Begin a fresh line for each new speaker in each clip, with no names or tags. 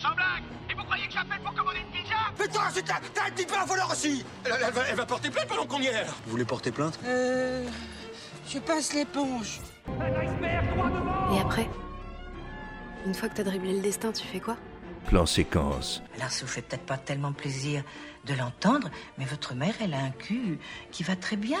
Sans blague Et vous croyez que j'appelle pour commander une pizza
Putain, c'est t'as t'as un petit peu un voleur aussi
Elle, elle va, elle va porter plainte pendant qu'on y est.
Vous voulez porter plainte
Euh. Je passe l'éponge.
Et après Une fois que t'as dribblé le destin, tu fais quoi?
Plan séquence.
Alors ça vous fait peut-être pas tellement plaisir de l'entendre, mais votre mère, elle a un cul qui va très bien.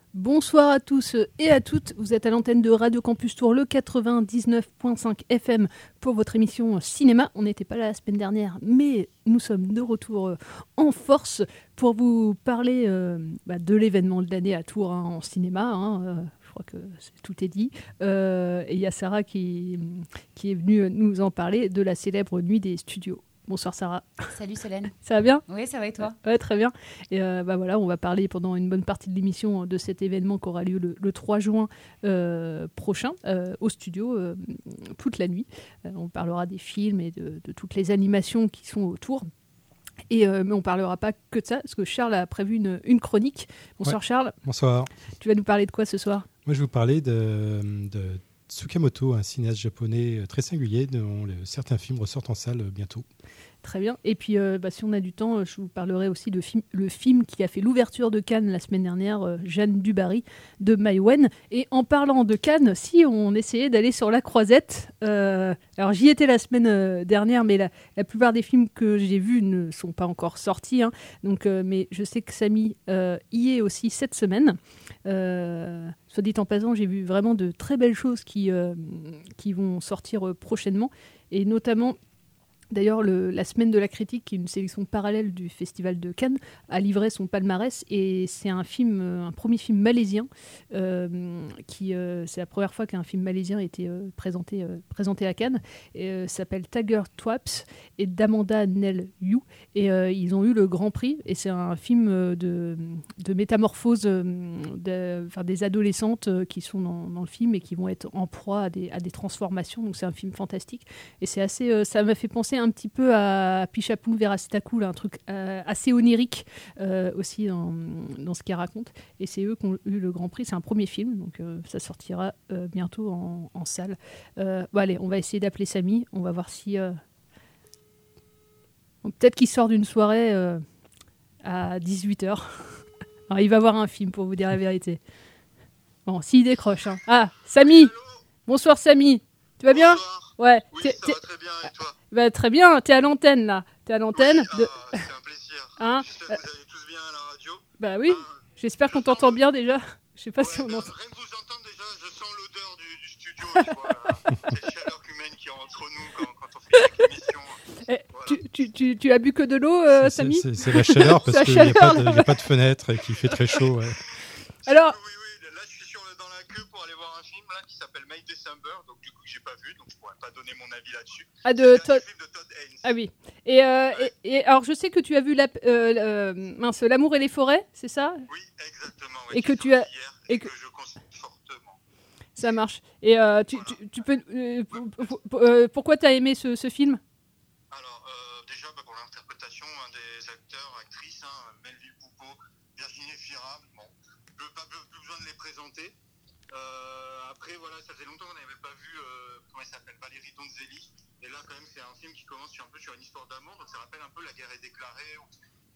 Bonsoir à tous et à toutes. Vous êtes à l'antenne de Radio Campus Tour, le 99.5 FM pour votre émission cinéma. On n'était pas là la semaine dernière, mais nous sommes de retour euh, en force pour vous parler euh, bah, de l'événement de l'année à Tours hein, en cinéma. hein, euh, je crois que tout est dit. Et il y a Sarah qui est venue nous en parler de la célèbre Nuit des studios. Bonsoir Sarah.
Salut Solène.
Ça va bien
Oui, ça va et toi?
Ouais, très bien. Et euh, bah voilà, on va parler pendant une bonne partie de l'émission de cet événement qui aura lieu le, le 3 juin euh, prochain euh, au studio euh, toute la nuit. Euh, on parlera des films et de, de toutes les animations qui sont autour. Et, euh, mais on parlera pas que de ça, parce que Charles a prévu une, une chronique. Bonsoir
Ouais.
Charles,
Bonsoir.
tu vas nous parler de quoi ce soir?
Moi, je vais vous parler de, de Tsukamoto, un cinéaste japonais euh, très singulier dont certains films ressortent en salle euh, bientôt.
Très bien. Et puis, euh, bah, si on a du temps, je vous parlerai aussi de film, le film qui a fait l'ouverture de Cannes la semaine dernière, Jeanne Dubarry, de Maïwen. Et en parlant de Cannes, si on essayait d'aller sur la croisette, alors j'y étais la semaine dernière, mais la, la plupart des films que j'ai vus ne sont pas encore sortis. hein. donc, mais je sais que Samy y est aussi cette semaine. Euh, soit dit en passant, j'ai vu vraiment de très belles choses qui, euh, qui vont sortir euh, prochainement. Et notamment D'ailleurs, le- la semaine de la critique, qui est une sélection parallèle du Festival de Cannes, a livré son palmarès et c'est un film, euh, un premier film malaisien. euh, qui, euh, c'est la première fois qu'un film malaisien a été présenté, présenté à Cannes. Et, s'appelle Tiger Twaps et d'Amanda Nell Yu. Et ils ont eu le Grand Prix. Et c'est un film de, de métamorphose enfin, des adolescentes qui sont dans, dans le film et qui vont être en proie à des, à des transformations. Donc c'est un film fantastique. Et c'est assez, ça m'a fait penser un petit peu à Pichapou Veracitaku, là, un truc euh, assez onirique euh, aussi dans, dans ce qu'il raconte. Et c'est eux qui ont eu le Grand Prix. C'est un premier film, donc euh, ça sortira bientôt en, en salle. Bon, allez, on va essayer d'appeler Samy. On va voir si. bon, Peut-être qu'il sort d'une soirée à 18h. Alors, il va voir un film pour vous dire la vérité. Bon, s'il décroche. hein. Ah, Samy Bonsoir Samy Tu vas bien? Ouais.
Oui, ça va très bien, et toi?
Bah, très bien, t'es à l'antenne là. T'es à l'antenne. de...
C'est un plaisir.
Hein
J'espère que vous allez tous bien à la radio.
Bah oui, j'espère qu'on t'entend bien déjà. Je sais pas si on entend.
Rien que vous entendre déjà, je sens l'odeur du, du studio, tu vois, là. cette chaleur humaine qui est entre nous quand, quand on fait chaque émission.
Eh, tu, tu, tu, tu as bu que de l'eau, euh,
C'est-
Samy
C'est la chaleur parce qu'il n'y a, a pas de fenêtre et qu'il fait très chaud. ouais.
Alors,
Là, je suis sur dans la queue pour aller voir un film là, qui s'appelle May December, donc du coup que j'ai pas vu, donc je pourrais pas donner mon avis là-dessus.
Ah, de Todd- Ah oui. Et, euh, et, et alors, je sais que tu as vu la, euh, mince, L'amour et les forêts, c'est ça?
Oui, exactement.
Et que tu as. Et que,
je conseille fortement.
Ça marche. Et euh, tu, tu, tu peux. euh, pour- euh, pourquoi t'as aimé ce, ce film?
Alors, euh, déjà, bah, pour l'interprétation, un des acteurs, actrices, hein, Melville Poupeau, Virginie Fira, bon, je n'ai pas besoin de les présenter. Euh, après, voilà, ça faisait longtemps qu'on n'avait pas vu, euh, comment elle s'appelle, Valérie Donzelli. Et là, quand même, c'est un film qui commence sur, un peu sur une histoire d'amour, donc ça rappelle un peu La guerre est déclarée.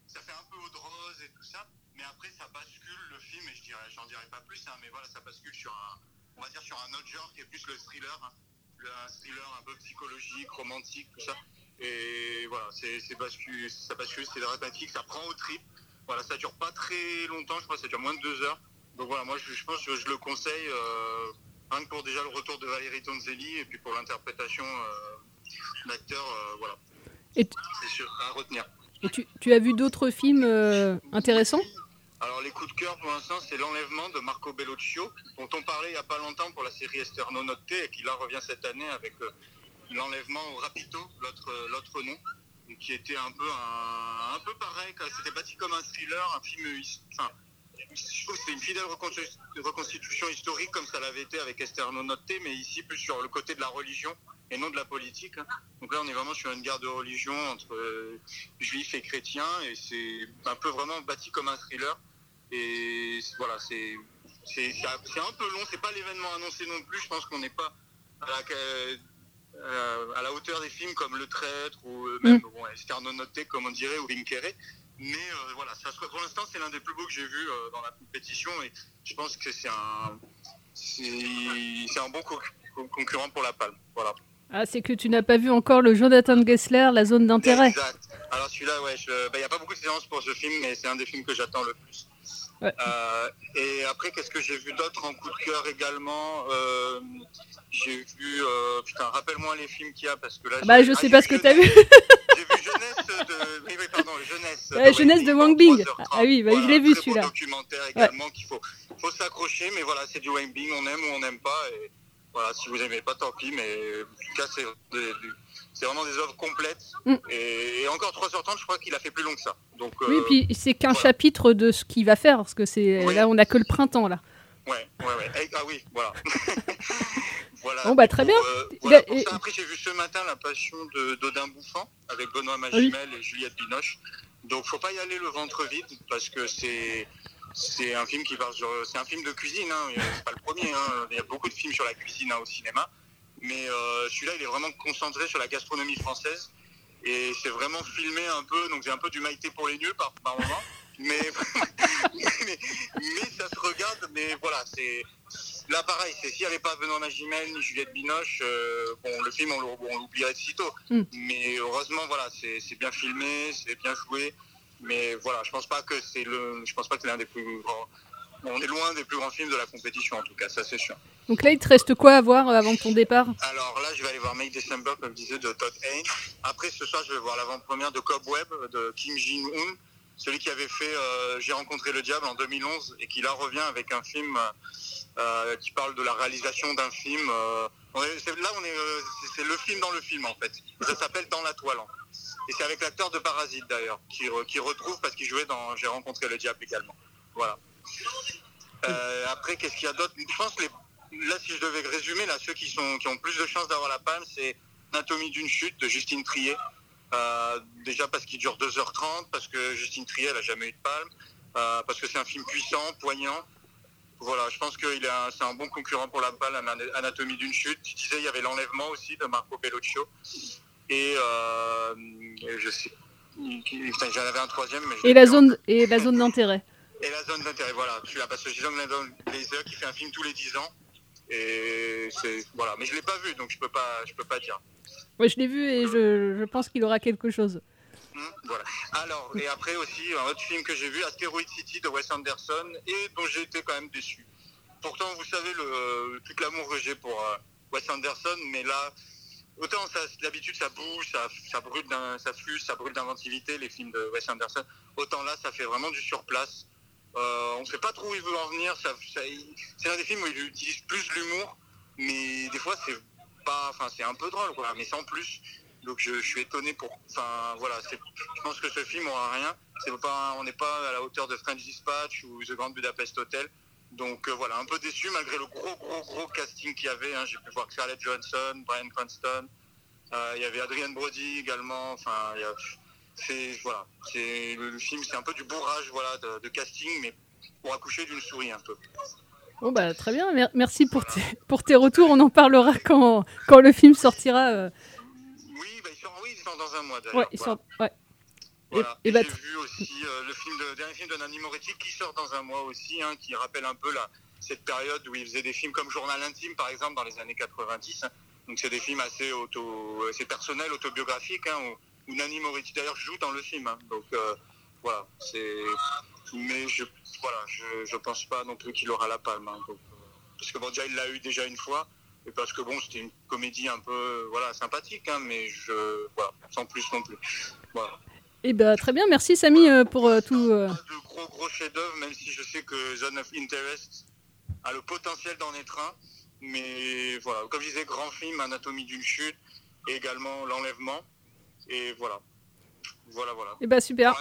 Ça fait un peu eau de et tout ça, mais après, ça bascule le film, et je dirais, j'en dirais pas plus, hein, mais voilà, ça bascule sur un, on va dire, sur un autre genre qui est plus le thriller, hein. Le- thriller un peu psychologique, romantique, tout ça. Et voilà, c'est c'est bascule, ça bascule, c'est dramatique, ça prend au trip. Voilà, ça dure pas très longtemps, je crois que ça dure moins de deux heures. Donc voilà, moi je, je pense que je le conseille. euh, Rien que pour déjà le retour de Valérie Tonzelli et puis pour l'interprétation euh, d'acteur, euh, voilà.
Et,
C'est sûr, à retenir.
et tu, tu as vu d'autres films euh, intéressants?
Alors les coups de cœur pour l'instant c'est l'enlèvement de Marco Bellocchio dont on parlait il n'y a pas longtemps pour la série Esterno et qui là revient cette année avec euh, l'enlèvement au Rapito, l'autre euh, l'autre nom, qui était un peu un, un peu pareil, quoi. c'était bâti comme un thriller, un film, enfin je trouve que c'était une fidèle reconstitu- reconstitution historique comme ça l'avait été avec Esterno Notte, mais ici plus sur le côté de la religion et non de la politique. hein. Donc là on est vraiment sur une guerre de religion entre euh, juifs et chrétiens et c'est un peu vraiment bâti comme un thriller. Et voilà, c'est c'est c'est un c'est peu long, c'est pas l'événement annoncé non plus. Je pense qu'on n'est pas à la, euh, à la hauteur des films comme Le Traître ou euh, même bon, Notte, comme on dirait, ou Vincere. Mais euh, voilà, ça pour l'instant, c'est l'un des plus beaux que j'ai vu euh, dans la compétition et je pense que c'est un, c'est un bon co- co- concurrent pour la palme. Voilà.
Ah, c'est que tu n'as pas vu encore le Jonathan Gessler, La zone d'intérêt.
Exact. Alors celui-là, ouais, il n'y a pas beaucoup de séances pour ce film, mais c'est un des films que j'attends le plus.
Ouais.
Euh, et après, qu'est-ce que j'ai vu d'autre en coup de cœur également Euh, J'ai vu, euh, putain, rappelle-moi les films qu'il y a parce que là.
Bah, je
ah,
sais pas ce que t'as vu.
J'ai vu Jeunesse de, oui, oui, pardon, Jeunesse.
Ouais, Jeunesse de Wang Bing. Ah oui, bah, je l'ai vu
Très beau
celui-là.
documentaire également qu'il faut, faut s'accrocher, mais voilà, c'est du Wang Bing, on aime ou on n'aime pas. Et voilà, si vous aimez pas, tant pis, mais en tout cas, c'est c'est vraiment des œuvres complètes.
Mm.
Et, et encore 3h30, je crois qu'il a fait plus long que ça. Donc,
Oui,
euh,
puis c'est qu'un chapitre de ce qu'il va faire, parce que c'est là, on a que le printemps là.
Ouais, ouais, ouais. Eh, Ah oui, voilà. voilà.
Bon, bah, très bien.
Euh, voilà, pour
Et-
ça, après, j'ai vu ce matin La Passion d'Odin Bouffant avec Benoît Magimel et Juliette Binoche. Donc, faut pas y aller le ventre vide parce que c'est. C'est un film qui parle sur- c'est un film de cuisine, hein. c'est pas le premier. hein. Il y a beaucoup de films sur la cuisine hein, au cinéma, mais euh, celui-là il est vraiment concentré sur la gastronomie française et c'est vraiment filmé un peu, donc j'ai un peu du maïté pour les nuls par, par moment, mais, mais, mais ça se regarde, mais voilà, c'est là pareil, c'est s'il n'y avait pas Benoît Magimel ni Juliette Binoche, euh, bon le film on l'ou- on l'oublierait de sitôt,
Mm.
mais heureusement voilà, c'est bien filmé, c'est bien joué, mais voilà, je pense pas que c'est le, je pense pas que c'est l'un des plus grands, on est loin des plus grands films de la compétition en tout cas, ça c'est sûr.
Donc là, il te reste quoi à voir euh, avant ton départ?
Alors là, je vais aller voir May December, comme je disais, de Todd Haynes. Après, ce soir, je vais voir l'avant-première de Cobweb de Kim Jin-un, celui qui avait fait euh, J'ai rencontré le diable en 2011 et qui là revient avec un film euh, qui parle de la réalisation d'un film. euh, là, on est, euh, c'est- le film dans le film en fait. Ça s'appelle Dans la toile. Et c'est avec l'acteur de Parasite d'ailleurs, qui, qui retrouve parce qu'il jouait dans J'ai rencontré le diable également. Voilà. Euh, après, qu'est-ce qu'il y a d'autre? Je pense les- là, si je devais résumer, là, ceux qui, sont, qui ont plus de chances d'avoir la palme, c'est Anatomie d'une chute de Justine Trier. Euh, déjà parce qu'il dure 2h30, parce que Justine Trier, elle a jamais eu de palme, euh, parce que c'est un film puissant, poignant. Voilà, je pense que c'est un bon concurrent pour la palme, Ana- Anatomie d'une chute. Je disais, il y avait l'enlèvement aussi de Marco Bellocchio. Et, euh, et je sais. J'en avais un troisième, mais
Et la zone et la zone d'intérêt.
et la zone d'intérêt, voilà. Tu l'as parce que Jason Blazer qui fait un film tous les 10 ans. Et c'est voilà, mais je l'ai pas vu, donc je peux pas, je peux pas dire.
Ouais, je l'ai vu et je, pense qu'il aura quelque chose.
Hmm, voilà. Alors et après aussi un autre film que j'ai vu, Asteroid City de Wes Anderson, et dont j'ai été quand même déçu. Pourtant, vous savez le tout l'amour que j'ai pour euh, Wes Anderson, mais là, autant d'habitude ça bouge, ça, ça brûle, ça fuse, ça brûle d'inventivité les films de Wes Anderson. Autant là, ça fait vraiment du surplace. Euh, on ne sait pas trop où il veut en venir. C'est un des films où il utilise plus l'humour, mais des fois c'est enfin c'est un peu drôle, mais sans plus. Donc je, suis étonné pour, enfin voilà, je pense que ce film aura rien. C'est pas, on n'est pas à la hauteur de French Dispatch ou The Grand Budapest Hotel. Donc euh, voilà, un peu déçu malgré le gros gros gros casting qu'il y avait. hein. J'ai pu voir Scarlett Johansson, Brian Cranston, euh, il y avait Adrian Brody également. Enfin, c'est voilà, c'est le, le film, c'est un peu du bourrage voilà de, de casting, mais pour accoucher d'une souris un peu.
Bon bah très bien, Mer- merci pour tes, pour tes retours. On en parlera quand, quand le film sortira. euh.
Oui, bah, oui, ils sont dans un mois d'ailleurs.
Ouais, ils
voilà.
sont- ouais.
Voilà.
Et- et
Et
bah,
j'ai vu aussi euh, le film de, dernier film de Nanny Moretti qui sort dans un mois aussi, hein, qui rappelle un peu la, cette période où il faisait des films comme Journal intime, par exemple, dans les années 90. hein. Donc c'est des films assez auto, assez personnels, autobiographiques, hein, où, où Nanny Moretti d'ailleurs joue dans le film. Donc euh, voilà, c'est. Mais je, voilà, je, je pense pas non plus qu'il aura la palme. hein. Donc, euh, parce que bon, déjà, il l'a eu déjà une fois, et parce que bon, c'était une comédie un peu, voilà, sympathique, hein, mais je, voilà, sans plus non plus. Voilà.
Et bah, très bien, merci Samy euh, pour euh, tout. euh,
De gros gros chefs-d'œuvre, même si je sais que Zone of Interest a le potentiel d'en être un, mais voilà, comme je disais, grand film, Anatomie d'une chute, et également L'enlèvement, et voilà. Voilà, voilà.
Et bah super.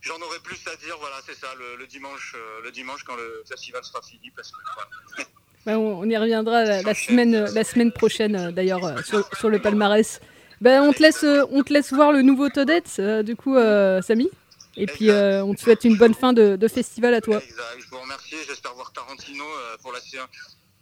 J'en aurai plus à dire, voilà, c'est ça, le, le dimanche, euh, le dimanche quand le festival sera fini, parce que voilà.
Bah, on, on y reviendra la, la semaine, la semaine prochaine, euh, d'ailleurs, euh, sur, sur le palmarès. Ben, on, te laisse, on te laisse voir le nouveau Toadette, euh, du coup, euh, Samy. Et puis, euh, on te souhaite une bonne fin de, de festival à toi.
Exact. Je vous remercie. J'espère voir Tarantino pour la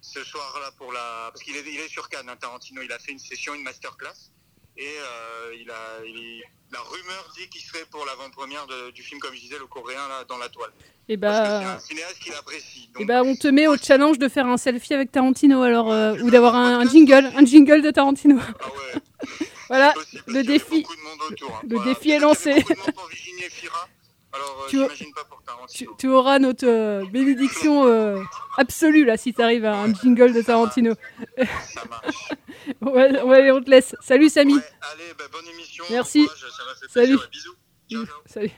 ce soir-là pour la parce qu'il est, il est sur Cannes. hein, Tarantino, il a fait une session, une masterclass, et euh, il a il- la rumeur dit qu'il serait pour l'avant-première du film, comme je disais, le coréen là dans la toile.
Et bah,
un cinéaste qu'il apprécie.
et bah, on te met au challenge de faire un selfie avec Tarantino, alors, euh, ou d'avoir un, un jingle, un jingle de Tarantino. voilà, le défi, le défi est lancé.
Alors, euh,
Tu-
j'imagine pas pour
Tu,
Tarantino.
tu auras notre euh, bénédiction euh, absolue là si tu arrives à un jingle de Tarantino.
Ça marche.
ouais, ouais, on te laisse. Salut Samy.
Allez, bah, bonne émission.
Merci.
bon courage, ça m'a fait plaisir.
Salut.
Ouais, Bisous. Ciao, ciao.
Salut.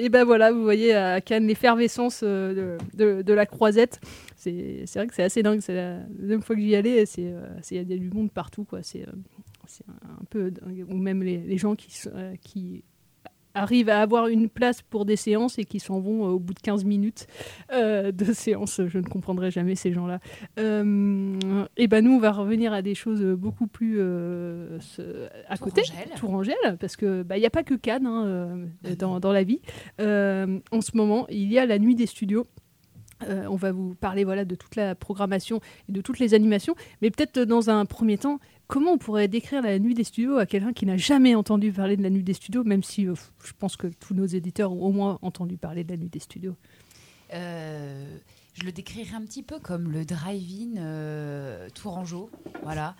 Et ben voilà, vous voyez à Cannes l'effervescence de, de, de la croisette. C'est vrai que c'est assez dingue. C'est la deuxième fois que j'y allais. Il y a du monde partout quoi. C'est un peu dingue. ou même les, les gens qui arrivent à avoir une place pour des séances et qui s'en vont euh, au bout de 15 minutes euh, de séance. Je ne comprendrai jamais ces gens-là. Euh, et ben nous, on va revenir à des choses beaucoup plus euh, à côté.
Tourangelles,
parce que bah, il n'y a pas que Cannes hein, dans, dans la vie. En ce moment, il y a la nuit des studios. Euh, on va vous parler voilà, de toute la programmation et de toutes les animations. Mais peut-être dans un premier temps, comment on pourrait décrire la nuit des studios à quelqu'un qui n'a jamais entendu parler de la nuit des studios, même si euh, je pense que tous nos éditeurs ont au moins entendu parler de la nuit des studios
Euh, je le décrirais un petit peu comme le drive-in euh, Tourangeau. Voilà.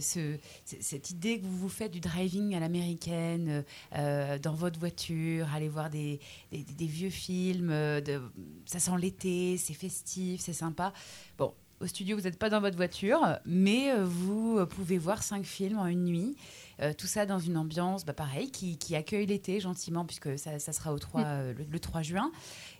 Cette idée que vous vous faites du driving à l'américaine, dans votre voiture, aller voir des, vieux films, ça sent l'été, c'est festif, c'est sympa. Bon, au studio, vous n'êtes pas dans votre voiture, mais euh, vous euh, pouvez voir cinq films en une nuit. Euh, tout ça dans une ambiance, bah, pareil, qui, qui accueille l'été gentiment, puisque ça, ça sera au 3,
Mm.
euh, le, le 3 juin.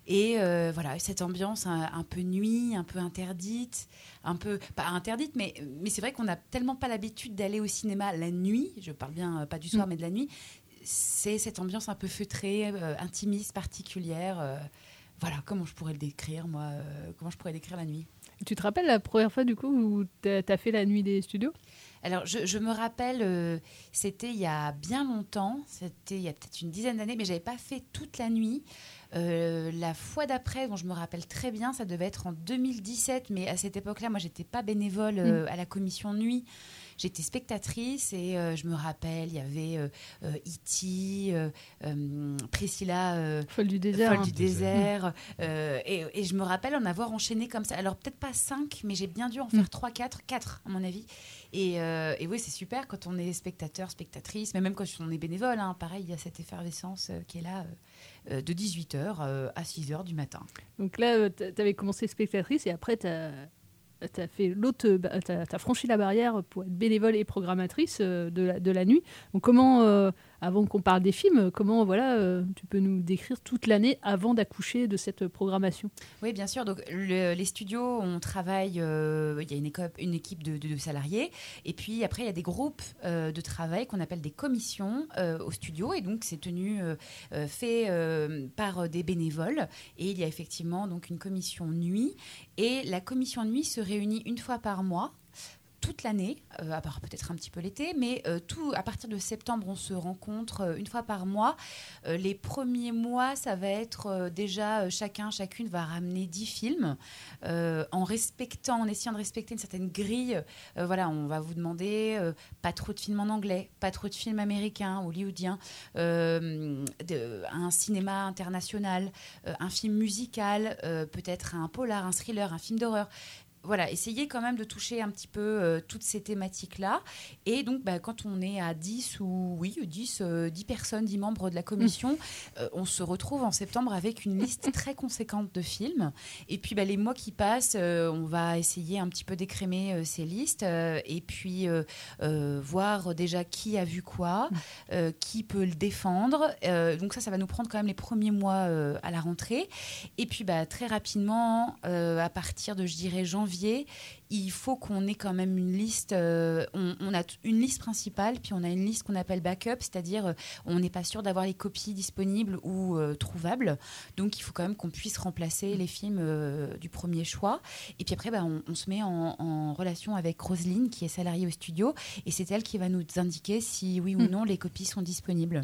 Et euh, voilà, cette ambiance un, un peu nuit, un peu interdite, un peu pas interdite, mais, mais c'est vrai qu'on n'a tellement pas l'habitude d'aller au cinéma la nuit. Je parle bien pas du soir,
Mm.
mais de la nuit. C'est cette ambiance un peu feutrée, intimiste, particulière. voilà, comment je pourrais le décrire, moi Comment je pourrais décrire la nuit?
Tu te rappelles la première fois du coup où tu as fait la nuit des studios?
Alors, je, je me rappelle, euh, c'était il y a bien longtemps, c'était il y a peut-être une dizaine d'années, mais j'avais pas fait toute la nuit. Euh, la fois d'après, dont je me rappelle très bien, ça devait être en 2017, mais à cette époque-là, moi, j'étais pas bénévole euh,
Mm.
à la commission nuit. J'étais spectatrice et euh, je me rappelle, il y avait euh, euh, euh, euh, Priscilla,
Folle du désert,
Folle
hein.
du désert, et, et je me rappelle en avoir enchaîné comme ça. Alors peut-être pas 5, mais j'ai bien dû en faire 3, 4, 4 à mon avis. Et, et oui, c'est super quand on est spectateur, spectatrice, mais même quand on est bénévole, hein, pareil, il y a cette effervescence qui est là de 18h à 6h du matin.
Donc là, tu avais commencé spectatrice et après, tu as, fait l'autre, bah, t'as as franchi la barrière pour être bénévole et programmatrice euh, de, la, de la nuit. Donc comment, euh, avant qu'on parle des films, comment voilà, euh, tu peux nous décrire toute l'année avant d'accoucher de cette programmation?
Oui, bien sûr. Donc, le- les studios, on travaille, euh, il y a une, une équipe de, de- salariés. Et puis, après, il y a des groupes euh, de travail qu'on appelle des commissions au studio. Et donc, c'est tenu, fait par des bénévoles. Et il y a effectivement donc une commission nuit. Et la commission nuit se réunit une fois par mois toute l'année, euh, à part peut-être un petit peu l'été, mais euh, tout à partir de septembre, on se rencontre euh, une fois par mois. Les premiers mois, ça va être déjà chacun, chacune va ramener 10 films en respectant, en essayant de respecter une certaine grille. Voilà, on va vous demander pas trop de films en anglais, pas trop de films américains, hollywoodiens, un cinéma international, un film musical, peut-être un polar, un thriller, un film d'horreur voilà, essayer quand même de toucher un petit peu euh, toutes ces thématiques-là. Et donc, bah, quand on est à 10 ou oui, 10, euh, 10 personnes, 10 membres de la commission, euh, on se retrouve en septembre avec une liste très conséquente de films. Et puis, bah, les mois qui passent, euh, on va essayer un petit peu d'écrémer ces listes et puis voir déjà qui a vu quoi, euh, qui peut le défendre. Donc ça, ça va nous prendre quand même les premiers mois à la rentrée. Et puis bah, très rapidement, à partir de, je dirais, janvier, il faut qu'on ait quand même une liste. euh, on, on a une liste principale, puis on a une liste qu'on appelle backup, c'est-à-dire euh, on n'est pas sûr d'avoir les copies disponibles ou euh, trouvables. Donc il faut quand même qu'on puisse remplacer les films du premier choix. Et puis après, bah, on, on se met en, en relation avec Roselyne, qui est salariée au studio, et c'est elle qui va nous indiquer si oui ou
Mm.
non les copies sont disponibles.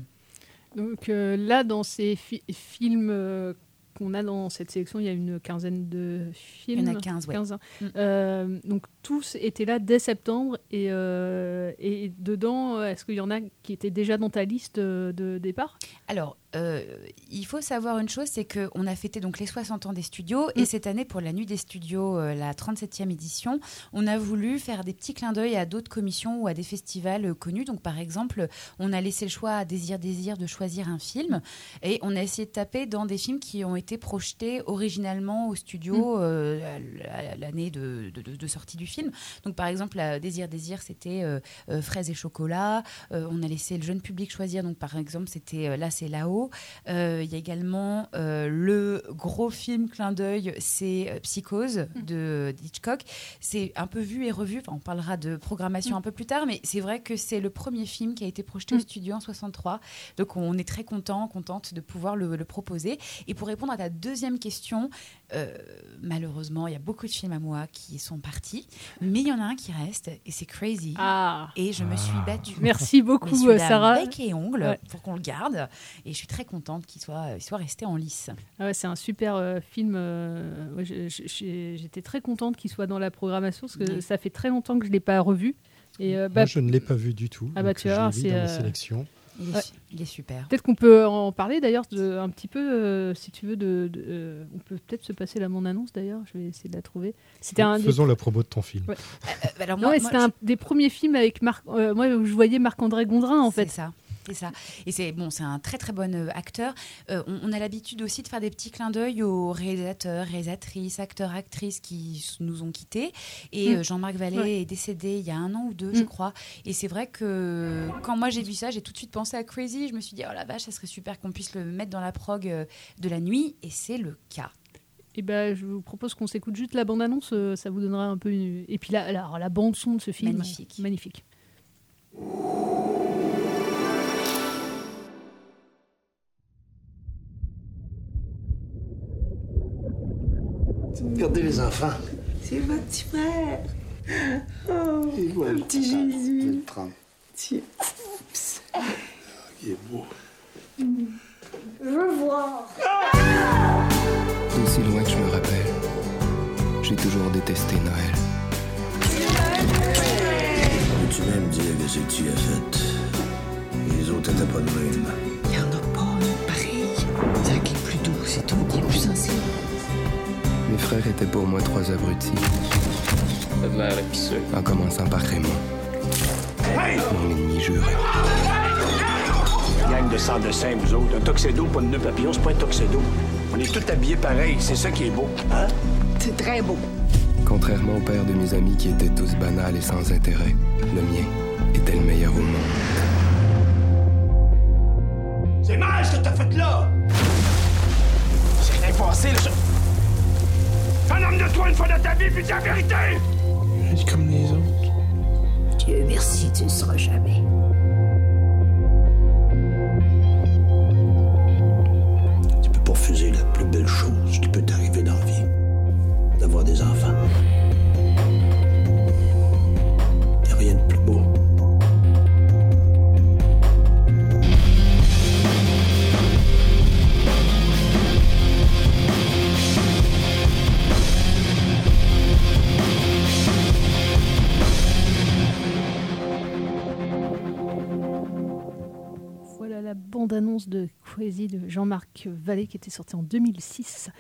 Donc là, dans ces fi- films qu'on a dans cette sélection, il y a une quinzaine de films.
Il y en a 15, ouais.
hein.
Mm.
Euh, donc tous étaient là dès septembre. Et, euh, et dedans, est-ce qu'il y en a qui étaient déjà dans ta liste euh, de départ?
Alors, euh, il faut savoir une chose, c'est qu'on a fêté donc les 60 ans des studios et cette année pour la nuit des studios, euh, la 37e édition, on a voulu faire des petits clins d'œil à d'autres commissions ou à des festivals euh, connus. Donc par exemple, on a laissé le choix à Désir Désir de choisir un film et on a essayé de taper dans des films qui ont été projetés originalement au studio euh, à l'année de, de- de- de sortie du film. Donc par exemple, à Désir Désir, c'était Fraises et chocolat. On a laissé le jeune public choisir. Donc par exemple, c'était Là c'est là-haut. Euh, Il y a également euh, le gros film clin d'œil, c'est euh, Psychose de Hitchcock. C'est un peu vu et revu. Enfin, on parlera de programmation un peu plus tard, mais c'est vrai que c'est le premier film qui a été projeté au studio en 63. Donc on est très content, contente de pouvoir le, le proposer. Et pour répondre à ta deuxième question, euh, malheureusement, il y a beaucoup de films à moi qui sont partis, mais il y en a un qui reste et c'est Crazy. Et je me suis battue.
Merci beaucoup, Sarah.
Bec et ongles
Ouais.
pour qu'on le garde. Et je suis très contente qu'il soit, il soit resté en lice.
Ah ouais, c'est un super euh, film. euh, ouais, J'étais très contente qu'il soit dans la programmation parce que ça fait très longtemps que je ne l'ai pas revu. Et, euh, bah,
Moi, je ne l'ai pas vu du tout.
Ah bah, tu
je
vois, c'est, euh,
sélection.
Il est,
Ouais.
il est super.
Peut-être qu'on peut en parler d'ailleurs de- un petit peu, euh, si tu veux. De, de- euh, on peut peut-être se passer la bande-annonce d'ailleurs. Je vais essayer de la trouver. C'était un des-
Faisons la promo de ton film.
Ouais.
Euh, alors moi, moi,
c'était un des premiers films avec Marc. euh, moi, où je voyais Marc-André Gondrin en fait.
C'est ça. C'est ça. Et c'est bon, c'est un très très bon euh, acteur. Euh, on, on a l'habitude aussi de faire des petits clins d'œil aux réalisateurs, réalisatrices, acteurs, actrices qui nous ont quittés. Et
Mm.
euh, Jean-Marc Vallée
Ouais.
est décédé il y a un an ou deux, je
Mm.
crois. Et c'est vrai que quand moi j'ai vu ça, j'ai tout de suite pensé à Crazy. Je me suis dit, oh la vache, ça serait super qu'on puisse le mettre dans la prog de la nuit. Et c'est le cas.
Et ben, je vous propose qu'on s'écoute juste la bande-annonce. ça vous donnera un peu. Une... Et puis la, la, la bande son de ce film.
Magnifique.
magnifique.
Regardez les enfants.
C'est votre petit frère. Oh, un petit Jésus.
Je vais le prendre.
Tiens.
Il est beau.
Je veux voir.
D'aussi loin que je me rappelle, j'ai toujours détesté Noël.
Tu m'aimes dire que c'est que tu as fait. Les autres étaient pas de même.
Frères étaient pour moi trois abrutis. En commençant par Raymond. Mon ennemi juré.
Gang de sang de saint, vous autres. Un tuxedo, pas de nœud papillon, c'est pas un tuxedo. On est tous habillés pareil, c'est ça qui est beau. Hein?
C'est très beau.
Contrairement au père de mes amis qui étaient tous banals et sans intérêt, le mien était le meilleur au monde.
C'est mal ce que t'as fait là! C'est rien passé, là. De toi une fois dans ta vie, puis dis la vérité!
Juste comme les autres.
Dieu merci, tu ne seras jamais.
Tu peux pas refuser la plus belle chose qui peut t'arriver
bande-annonce de Crazy de Jean-Marc Vallée qui était sorti en 2006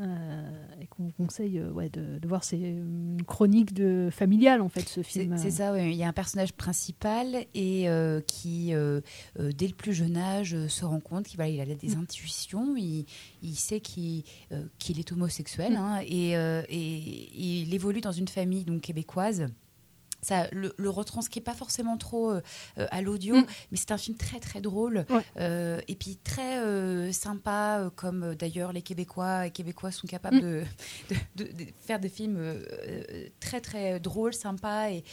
euh, et qu'on conseille euh, ouais, de, de voir. C'est une chronique de familiale en fait ce film.
C'est ça, ouais. il y a un personnage principal et euh, qui, dès le plus jeune âge, se rend compte qu'il voilà, il a des
Mm.
intuitions, il, il sait qu'il qu'il est homosexuel
Mm.
hein, et, et il évolue dans une famille donc québécoise. Ça le, le retranscrit pas forcément trop euh, euh, à l'audio,
Mm.
mais c'est un film très très drôle
Ouais.
euh, et puis très euh, sympa, comme d'ailleurs les Québécois et Québécois sont capables
Mm.
de, de- de- de faire des films très très drôles, sympas. Et,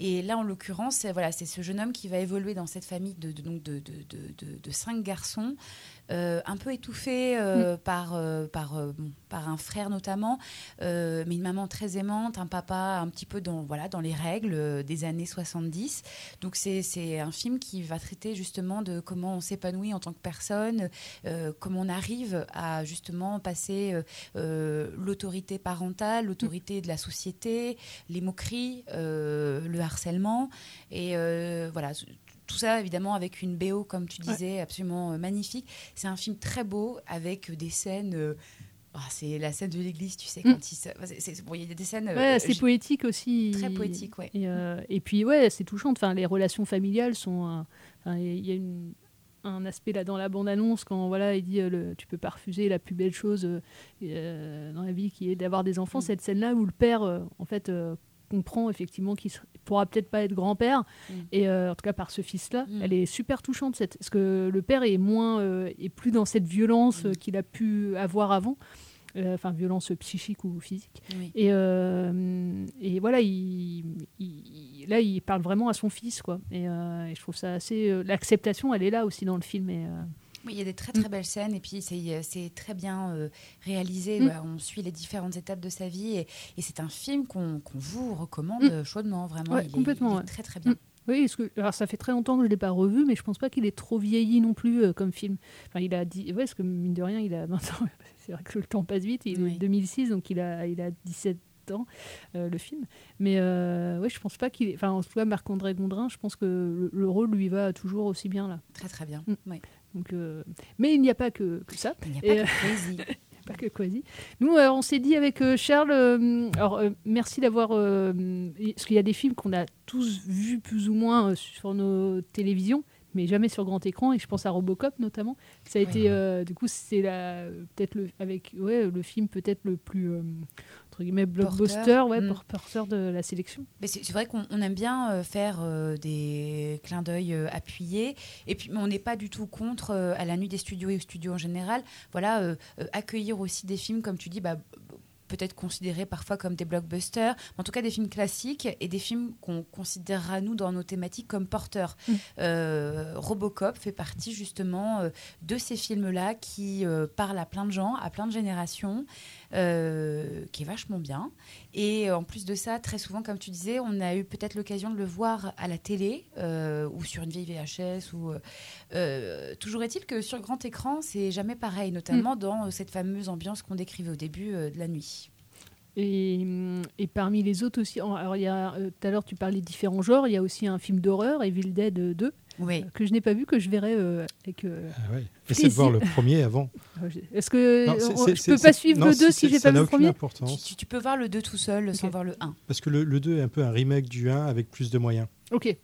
et là, en l'occurrence, c'est voilà, c'est ce jeune homme qui va évoluer dans cette famille de, donc de cinq garçons. Euh, un peu étouffé euh, par, euh, par, euh, par un frère notamment, mais une maman très aimante, un papa un petit peu dans, voilà, dans les règles des années 70. Donc c'est un film qui va traiter justement de comment on s'épanouit en tant que personne, comment on arrive à justement passer l'autorité parentale, l'autorité de la société, les moqueries, le harcèlement. Et voilà, tout ça évidemment avec une BO, comme tu disais, absolument euh, magnifique. C'est un film très beau avec des scènes. euh, ah, c'est la scène de l'église, tu sais,
Mm.
quand il se- c'est- c'est- bon, il y a des scènes. euh,
Ouais, c'est
j-
poétique aussi.
Très poétique, ouais.
Et, euh, et puis, ouais, c'est touchant. Enfin, les relations familiales sont. euh, Il y a une- un aspect là dans la bande-annonce quand voilà, il dit euh, le, tu peux pas refuser la plus belle chose euh, euh, dans la vie qui est d'avoir des enfants.
Mm.
Cette scène-là où le père, euh, en fait, euh, comprend effectivement qu'il ser- pourra peut-être pas être grand-père.
Mm.
Et euh, en tout cas, par ce fils-là, elle est super touchante. Cette, parce que le père est moins. euh, est plus dans cette violence
Mm.
euh, qu'il a pu avoir avant. Euh, Enfin, violence psychique ou physique.
Oui.
Et, et voilà, il, il- là, il parle vraiment à son fils, quoi. Et, et je trouve ça assez. L'acceptation, elle est là aussi dans le film. Et,
Oui, il y a des très
Mm.
très belles scènes et puis c'est c'est très bien euh, réalisé.
Mm.
Voilà, on suit les différentes étapes de sa vie et, et c'est un film qu'on vous recommande
Mm.
euh, chaudement, vraiment.
ouais,
il est-
complètement.
est très très bien.
Mm. Oui, que, alors ça fait très longtemps que je ne l'ai pas revu, mais je pense pas qu'il est trop vieilli non plus euh, comme film. Enfin, il a dit, ouais, parce que mine de rien, il a 20 ans. C'est vrai que le temps passe vite. Il est 2006, donc il a, il a 17 ans, euh, le film. Mais euh, ouais, je pense pas qu'il. Enfin, en tout cas, Marc-André Gondrin, je pense que le, le rôle lui va toujours aussi bien là.
Très très bien. Oui.
Donc, euh, mais il n'y a pas que, que ça.
Il n'y a
Et,
pas
euh,
que
il n'y a pas que Crazy. Nous, euh, on s'est dit avec euh, Charles, euh, alors merci d'avoir, parce qu'il y a des films qu'on a tous vus plus ou moins sur nos télévisions, mais jamais sur grand écran. Et je pense à Robocop notamment. Ça a été, euh, du coup, c'est peut-être le avec ouais le film peut-être le plus euh, entre guillemets blockbuster, ouais,
Mm.
por- porteur de la sélection.
Mais c'est vrai qu'on on aime bien euh, faire euh, des clins d'œil appuyés. Et puis, mais on n'est pas du tout contre, à la nuit des studios et aux studios en général, voilà, accueillir aussi des films, comme tu dis, bah, peut-être considérés parfois comme des blockbusters, mais en tout cas des films classiques et des films qu'on considérera, nous, dans nos thématiques, comme porteurs.
Mm.
Euh, Robocop fait partie justement euh, de ces films-là qui euh, parlent à plein de gens, à plein de générations, qui est vachement bien. Et euh, en plus de ça, très souvent, comme tu disais, on a eu peut-être l'occasion de le voir à la télé euh, ou sur une vieille VHS. Ou, euh, toujours est-il que sur grand écran, c'est jamais pareil, notamment dans euh, cette fameuse ambiance qu'on décrivait au début de la nuit.
Et, hum, et parmi les autres aussi, alors il y a tout à l'heure tu parlais de différents genres, il y a aussi un film d'horreur, Evil Dead 2,
Oui.
euh, que je n'ai pas vu, que je verrai euh, avec. euh,
Ah ouais. De voir le premier avant.
Est-ce que
Non, c'est-
on-
c'est-
je peux
c'est-
pas suivre
non,
le
c'est-
2 si j'ai pas vu le premier.
Tu, tu peux voir le 2 tout seul sans voir le 1.
Parce que le, le 2 est un peu un remake du 1 avec plus de moyens.
Ok.
Et,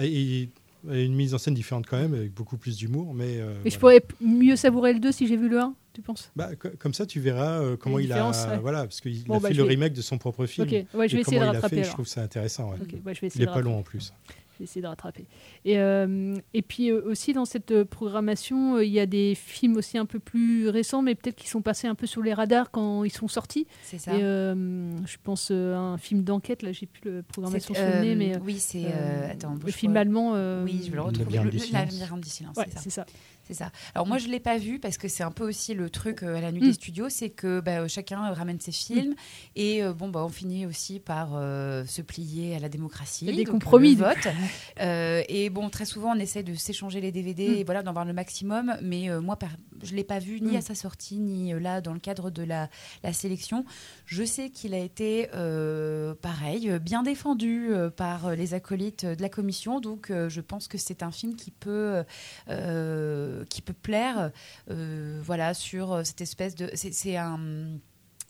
et- et une mise en scène différente quand même, avec beaucoup plus d'humour. Mais, euh,
Et je pourrais mieux savourer le 2 si j'ai vu le 1, tu penses?
Bah, co- comme ça, tu verras euh, comment il a.
ouais.
Voilà, parce qu'il
Bon,
a
bah,
fait le
vais-
remake de son propre film.
Ok, ouais, je vais essayer de rattraper,
fait. Je trouve ça intéressant. ouais.
Ok, ouais, je vais essayer
il est
de
pas long en plus.
Essayer de rattraper. Et, euh, et puis euh, aussi dans cette euh, programmation, euh, il y a des films aussi un peu plus récents, mais peut-être qui sont passés un peu sur les radars quand ils sont sortis.
C'est ça.
Et euh, je pense euh, à un film d'enquête, là j'ai plus la programmation sur le nez,
euh,
mais...
oui, c'est, euh, attends,
le film allemand... euh,
Oui, je vais le retrouver.
Labyrinthe
Le-
du
le-
silence.
Labyrinthe du silence,
Ouais,
c'est ça.
c'est ça.
C'est ça. Alors moi je l'ai pas vu parce que c'est un peu aussi le truc euh, à la nuit
Mm.
des studios, c'est que bah, euh, chacun ramène ses films et euh, bon bah on finit aussi par euh, se plier à la démocratie,
Il y a des
donc,
compromis,
le vote. Euh, et bon, très souvent, on essaie de s'échanger les DVD
Mm.
et voilà, d'en voir le maximum. Mais euh, moi, je l'ai pas vu ni
Mm.
à sa sortie, ni euh, là, dans le cadre de la, la sélection. Je sais qu'il a été, euh, pareil, euh, bien défendu euh, par euh, les acolytes de la commission. Donc, euh, je pense que c'est un film qui peut, euh, qui peut plaire, euh, voilà, sur euh, cette espèce de... C'est c'est un...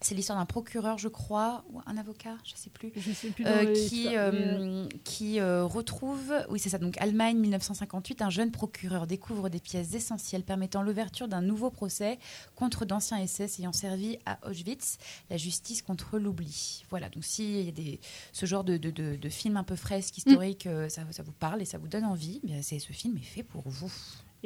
C'est l'histoire d'un procureur, je crois, ou un avocat, je sais plus,
Je sais plus
euh, qui, euh, qui euh, retrouve, oui c'est ça, donc Allemagne 1958, un jeune procureur découvre des pièces essentielles permettant l'ouverture d'un nouveau procès contre d'anciens SS ayant servi à Auschwitz, la justice contre l'oubli. Voilà, donc s'il y a des, ce genre de, de, de, de films un peu fresques, historiques, euh, ça, ça vous parle et ça vous donne envie, bien, c'est, ce film est fait pour vous.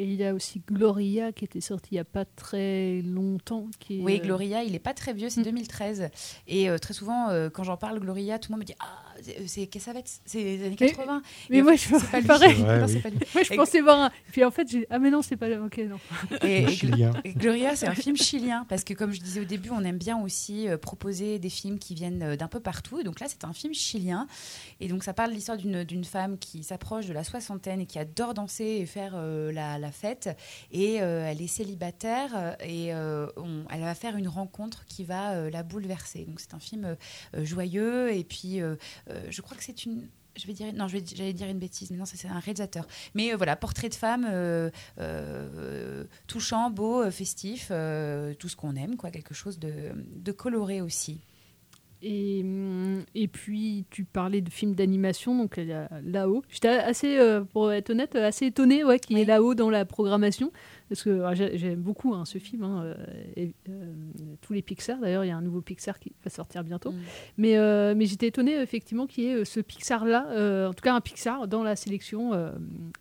Et il y a aussi Gloria qui était sorti il n'y a pas très longtemps. Qui est,
Oui,
euh,
Gloria, il est pas très vieux, c'est 2013. Et euh, très souvent, euh, quand j'en parle, Gloria, tout le monde me dit Ah, c'est- Cassavetes, c'est les années
Mais-
80.
Mais
en
moi, je
c'est pas lui.
pareil.
C'est vrai,
Non,
oui.
c'est pas lui.
Moi, je
Et-
pensais voir un. Puis en fait, j'ai. Ah, mais non, c'est pas. Ok, non.
Et, Gloria, c'est un film chilien parce que, comme je disais au début, on aime bien aussi euh, proposer des films qui viennent euh, d'un peu partout. Et donc là, c'est un film chilien. Et donc, ça parle de l'histoire d'une d'une femme qui s'approche de la soixantaine et qui adore danser et faire euh, la, fête. Et euh, elle est célibataire euh, et euh, elle va faire une rencontre qui va la bouleverser. Donc, c'est un film joyeux. Et puis, je crois que c'est une je vais dire non j'allais dire une bêtise mais non c'est un réalisateur mais voilà portrait de femme touchant beau festif tout ce qu'on aime quoi quelque chose de coloré aussi
Et, hum, et puis, tu parlais de films d'animation, donc là-haut. J'étais assez, euh, pour être honnête, assez étonnée ouais, qu'il y ait là-haut dans la programmation. Parce que ah, j'ai- j'aime beaucoup hein, ce film, hein, euh, et, euh, tous les Pixar. D'ailleurs, il y a un nouveau Pixar qui va sortir bientôt.
Mm.
Mais, euh, mais j'étais étonnée, effectivement, qu'il y ait ce Pixar-là, euh, en tout cas un Pixar dans la sélection. euh,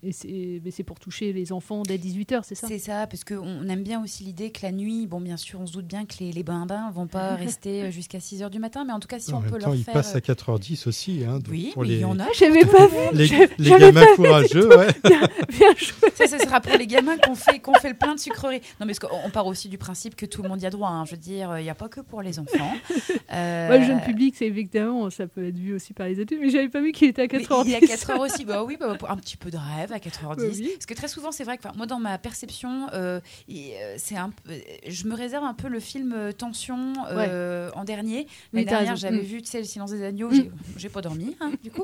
et c'est mais c'est pour toucher les enfants dès 18h, c'est ça?
C'est ça parce qu'on on aime bien aussi l'idée que la nuit bon bien sûr on se doute bien que les, les bambins vont pas rester jusqu'à 6 heures du matin mais en tout cas si
en
on
même
peut
temps,
leur
il
faire
passe
euh,
à 4h10 aussi. Hein, donc
Oui,
pour
mais
les,
il y en a.
J'avais pas vu.
Les, les gamins courageux, ouais.
Bien joué.
Ça, ce sera pour les gamins qu'on fait, qu'on fait le plein de sucreries. Non, mais parce on part aussi du principe que tout le monde y a droit. hein. Je veux dire, il n'y a pas que pour les enfants. Euh,
Ouais, le jeune public, c'est évidemment, ça peut être vu aussi par les adultes, mais j'avais pas vu qu'il était à
mais
4h10.
Il y a 4 heures aussi. Bah oui, bah, un petit peu de rêve à 4h10.
Oui, oui.
Parce que très souvent, c'est vrai que moi, dans ma perception, euh, euh, c'est un peu- je me réserve un peu le film euh, Tension euh, en dernier. L'année dernière, j'avais
Mm.
vu tu sais, Le silence des agneaux.
Mm.
J'ai- pas dormi, hein, du coup.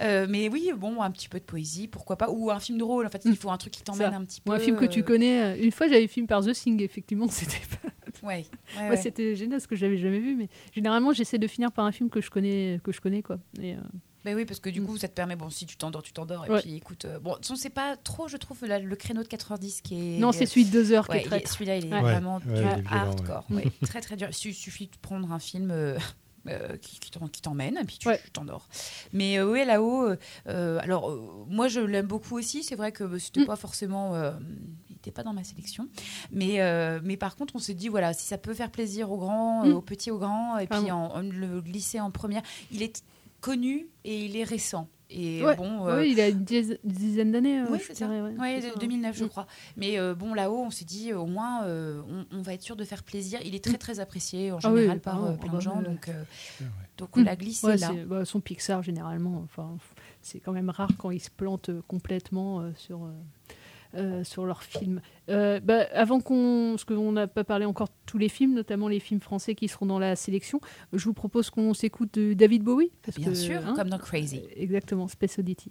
Mais oui, bon, un petit peu de poésie, pourquoi pas. Ou un film de rôle. En fait, il faut un truc qui t'emmène un petit
Ou
peu.
un film que tu connais. Euh, Une fois, j'avais film par The Thing, effectivement, c'était pas.
Ouais, ouais,
Ouais,
ouais.
C'était génial parce que j'avais jamais vu, mais généralement, j'essaie de finir par un film que je connais, que je connais quoi. Et, euh,
Ben oui, parce que du coup, ça te permet, bon, si tu t'endors, tu t'endors. Et
Ouais.
puis écoute, euh, bon, de toute façon, c'est pas trop, je trouve, la- le créneau de 4h10 qui est.
Non, c'est celui de deux heures qui
Ouais,
est
il
traître.
Celui-là, il est
Ouais.
vraiment
Ouais,
du
il est violent,
hardcore.
ouais.
ouais, très, très dur. Il suffit de prendre un film. euh, euh, qui, qui t'en- qui t'emmène et puis tu
Ouais.
t'endors. Mais euh, oui, là-haut, euh, alors euh, moi je l'aime beaucoup aussi. C'est vrai que c'était
Mm.
pas forcément, euh, n'était pas dans ma sélection. Mais, euh, mais par contre, on s'est dit voilà, si ça peut faire plaisir aux grands,
Mm.
aux petits, aux grands, et puis
Vraiment.
en, en le glisser en première. Il est connu et il est récent. Et
ouais.
bon, euh,
il a une dizaine, d'années. euh,
oui,
je
c'est ça.
dirais, ouais.
Ouais,
C'est
de-
ça.
2009, je
Mm.
crois. Mais euh, bon, là-haut, on s'est dit, au moins, euh, on, on va être sûr de faire plaisir. Il est très, très apprécié en
Ah oui,
général par
ah, ah
plein
bah
de gens. Donc, euh, donc on l'a glissé
Ouais,
là.
bah, son Pixar, généralement, enfin, c'est quand même rare quand ils se plantent euh, complètement euh, sur, euh, euh, sur leurs films. Euh, bah, avant qu'on. Parce qu'on n'a pas parlé encore de tous les films, notamment les films français qui seront dans la sélection, je vous propose qu'on s'écoute de David Bowie. Parce
Bien
que,
sûr,
hein,
comme dans Crazy.
Exactement, Space Oddity.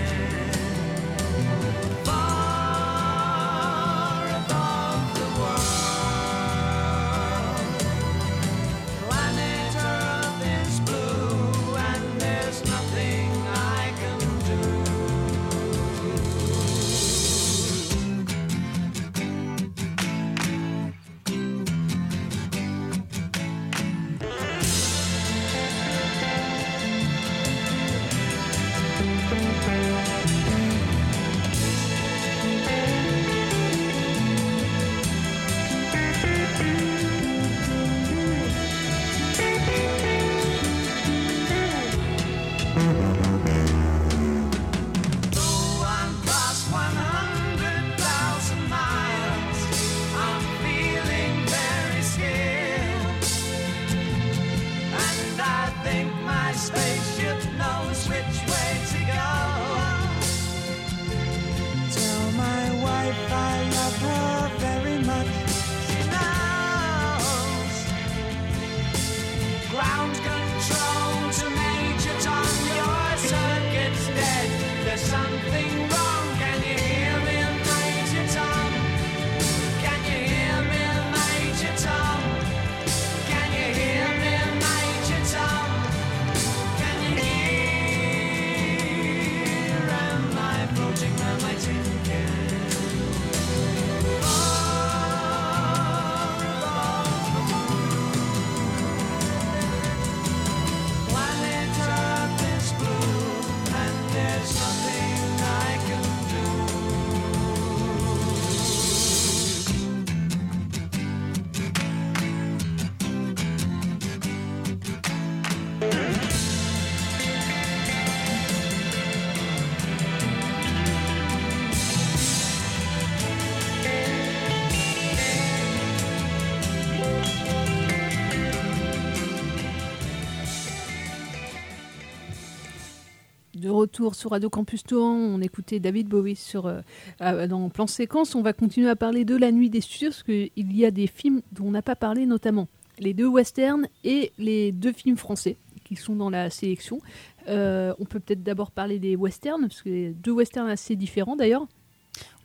Sur Radio Campus Tour, on écoutait David Bowie sur, euh, dans Plan Séquence. On va continuer à parler de La Nuit des Studios, parce qu'il y a des films dont on n'a pas parlé, notamment les deux westerns et les deux films français qui sont dans la sélection. Euh, on peut peut-être d'abord parler des westerns, parce que deux westerns assez différents d'ailleurs.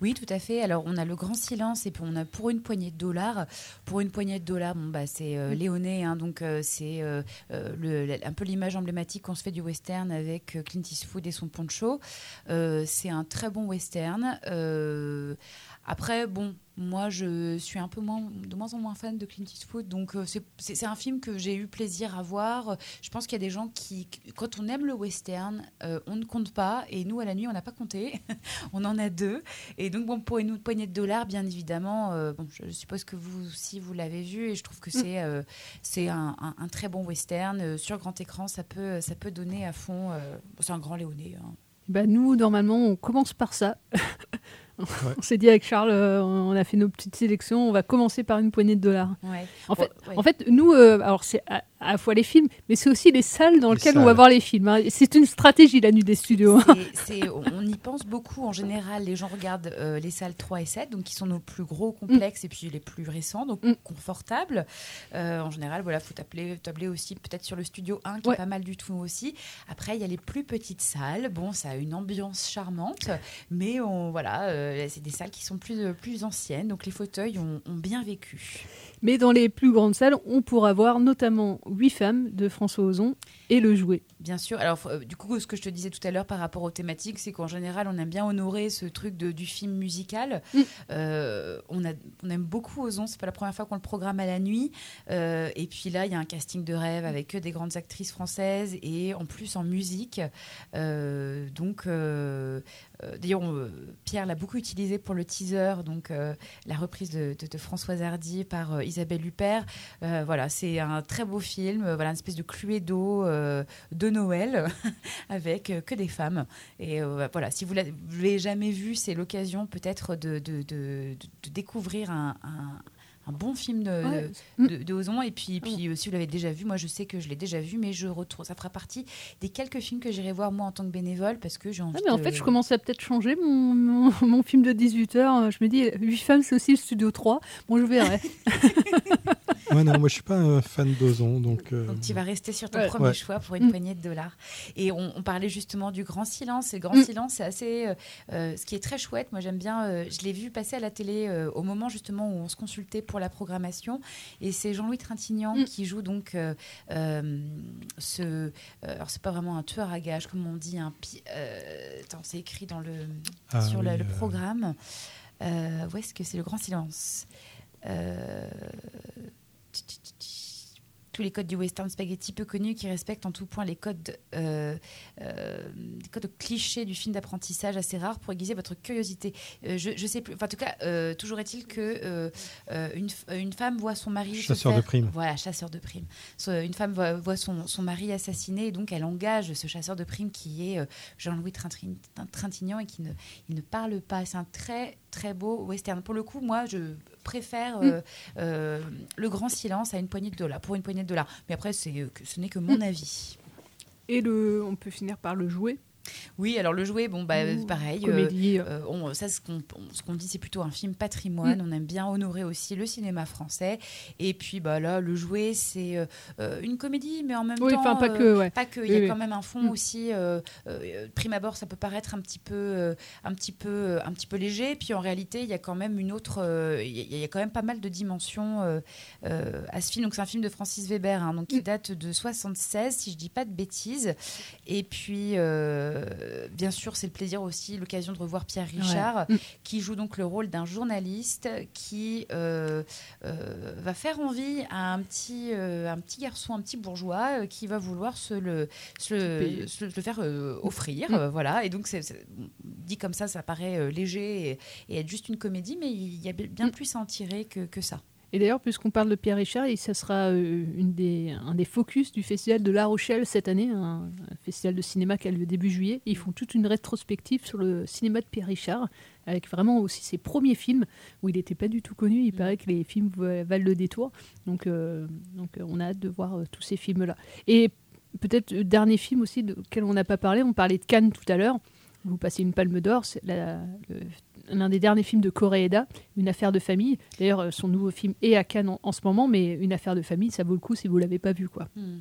Oui, tout à fait. Alors, on a le grand silence et puis on a pour une poignée de dollars. Pour une poignée de dollars, bon, bah, c'est euh, Léoné, hein, donc euh, c'est euh, un peu l'image emblématique qu'on se fait du western avec Clint Eastwood et son poncho. C'est un très bon western. Après, bon, moi, je suis un peu moins, de moins en moins fan de Clint Eastwood, donc c'est- un film que j'ai eu plaisir à voir. Je pense qu'il y a des gens qui, quand on aime le western, on ne compte pas, et nous, à la nuit, on n'a pas compté. on en a deux. Et donc, bon, pour une poignée de dollars, bien évidemment, euh, bon, je suppose que vous aussi, vous l'avez vu, et je trouve que c'est euh, c'est un, un- un très bon western. Euh, sur grand écran, ça peut, ça peut donner à fond. c'est un grand Léoné. hein.
Bah, nous, normalement, on commence par ça. On s'est dit avec Charles, euh, on a fait nos petites sélections, on va commencer par une poignée de dollars.
Ouais.
En, fait,
Ouais.
en fait, nous, euh, alors c'est à, à la fois les films, mais c'est aussi les salles dans
Les
lesquelles on va voir les films. hein. C'est une stratégie la nuit des studios. hein.
C'est- c'est- on y pense beaucoup. En général, les gens regardent euh, les salles 3 et 7, donc qui sont nos plus gros complexes et puis les plus récents, donc confortables. Euh, en général, voilà, faut tabler, tabler aussi peut-être sur le studio 1, qui
Ouais.
est pas mal du tout aussi. Après, il y a les plus petites salles. Bon, ça a une ambiance charmante, mais on, voilà, euh, c'est des salles qui sont plus, plus anciennes, donc les fauteuils ont, ont bien vécu.
Mais dans les plus grandes salles, on pourra voir notamment Huit femmes de François Ozon et Le Jouet.
Bien sûr. Alors, euh, du coup, ce que je te disais tout à l'heure par rapport aux thématiques, c'est qu'en général, on aime bien honorer ce truc de, du film musical. Euh, on, a, on aime beaucoup Ozon. C'est pas la première fois qu'on le programme à la nuit. Euh, et puis là, il y a un casting de rêve avec que des grandes actrices françaises et en plus en musique. Donc, d'ailleurs, on- Pierre l'a beaucoup utilisé pour le teaser, donc la reprise de, de- de Françoise Hardy par Isabelle Huppert. Voilà, c'est un très beau film, voilà, une espèce de Cluedo de Noël avec euh, que des femmes. Et euh, voilà, si vous ne l'avez jamais vu, c'est l'occasion peut-être de, de- de- de- de découvrir un, un- un bon film de,
Ouais.
de, de Ozon. Et puis, puis euh, si vous l'avez déjà vu, moi je sais que je l'ai déjà vu, mais je retrouve, ça fera partie des quelques films que j'irai voir moi en tant que bénévole parce que j'ai envie
Ah, mais en
de-
fait, je commence à peut-être changer mon, mon, mon film de 18h. Je me dis, Huit femmes, c'est aussi le studio 3. Bon, je verrai.
Ouais, non, moi je suis pas un fan d'Ozon, donc. euh,
Donc tu vas rester sur ton
Ouais.
premier
Ouais.
choix pour une
Mm.
poignée de dollars. Et on, on parlait justement du grand silence. Et le grand
Mm.
silence, c'est assez. euh, euh, ce qui est très chouette. Moi, j'aime bien. euh, je l'ai vu passer à la télé euh, au moment justement où on se consultait pour la programmation. Et c'est Jean-Louis Trintignant
Mm.
qui joue donc euh, euh, ce. euh, alors c'est pas vraiment un tueur à gages, comme on dit. Un pi- euh, attends, c'est écrit dans le
Ah
sur le,
oui,
le
euh.
programme. Euh, où est-ce que c'est le grand silence? Euh, tous les codes du western spaghetti peu connus qui respectent en tout point les codes, euh, euh, des codes clichés du film d'apprentissage assez rares pour aiguiser votre curiosité. Euh, je, je sais plus. Enfin, en tout cas, toujours est-il que une, une femme voit son mari se
Chasseur de primes.
Voilà, chasseur de primes. So- Une femme voit, voit son, son mari assassiné et donc elle engage ce chasseur de primes qui est Jean-Louis Trintignant et qui ne, il ne parle pas. C'est un très très beau western. Pour le coup, moi, je préfère euh, euh, le grand silence à une poignée de dollars, pour une poignée de dollars. Mais après, c'est, euh, ce n'est que mon avis.
Et le, on peut finir par le jouet.
Oui, alors le jouet, bon, bah,
Ouh,
pareil.
comédie.
euh, on- ça, ce qu'on, ce dit, c'est plutôt un film patrimoine. On aime bien honorer aussi le cinéma français. Et puis, bah, là, le jouet, c'est euh, euh, une comédie, mais en même
Oui,
temps.
enfin, pas
euh,
que, ouais.
Pas que. Il
Oui,
y a
oui.
quand même un fond
Mm.
aussi. euh, euh, prime abord, ça peut paraître un petit peu, euh, un petit peu, euh, un petit peu léger. Puis en réalité, il y a quand même une autre. euh, Il y, a- il y a quand même pas mal de dimensions euh, euh, à ce film. Donc, c'est un film de Francis Weber, hein, donc qui date de 76, si je dis pas de bêtises. Et puis, euh, bien sûr, c'est le plaisir aussi, l'occasion de revoir Pierre Richard,
Ouais. Mm.
qui joue donc le rôle d'un journaliste qui euh, euh, va faire envie à un petit, euh, un petit garçon, un petit bourgeois, euh, qui va vouloir se le, se le,
payer.
se le- se le faire euh, offrir.
Mm.
euh, voilà. Et donc, dit comme ça, ça paraît euh, léger et, et être juste une comédie, mais il y a bien plus à en tirer que, que ça.
Et d'ailleurs, puisqu'on parle de Pierre Richard, ça sera euh, une des, un des focus du festival de La Rochelle cette année, un, un festival de cinéma qui a lieu début juillet. Ils font toute une rétrospective sur le cinéma de Pierre Richard, avec vraiment aussi ses premiers films où il n'était pas du tout connu. Il paraît que les films va- valent le détour. Donc, euh, donc euh, on a hâte de voir tous ces films-là. Et peut-être le dernier film aussi de- auquel on n'a pas parlé, on parlait de Cannes tout à l'heure. Vous passez une palme d'or, c'est la- le- l'un des derniers films de Koreeda, Une affaire de famille. D'ailleurs, euh, son nouveau film est à Cannes en, ce moment, mais Une affaire de famille, ça vaut le coup si vous l'avez pas vu. quoi.
Hmm.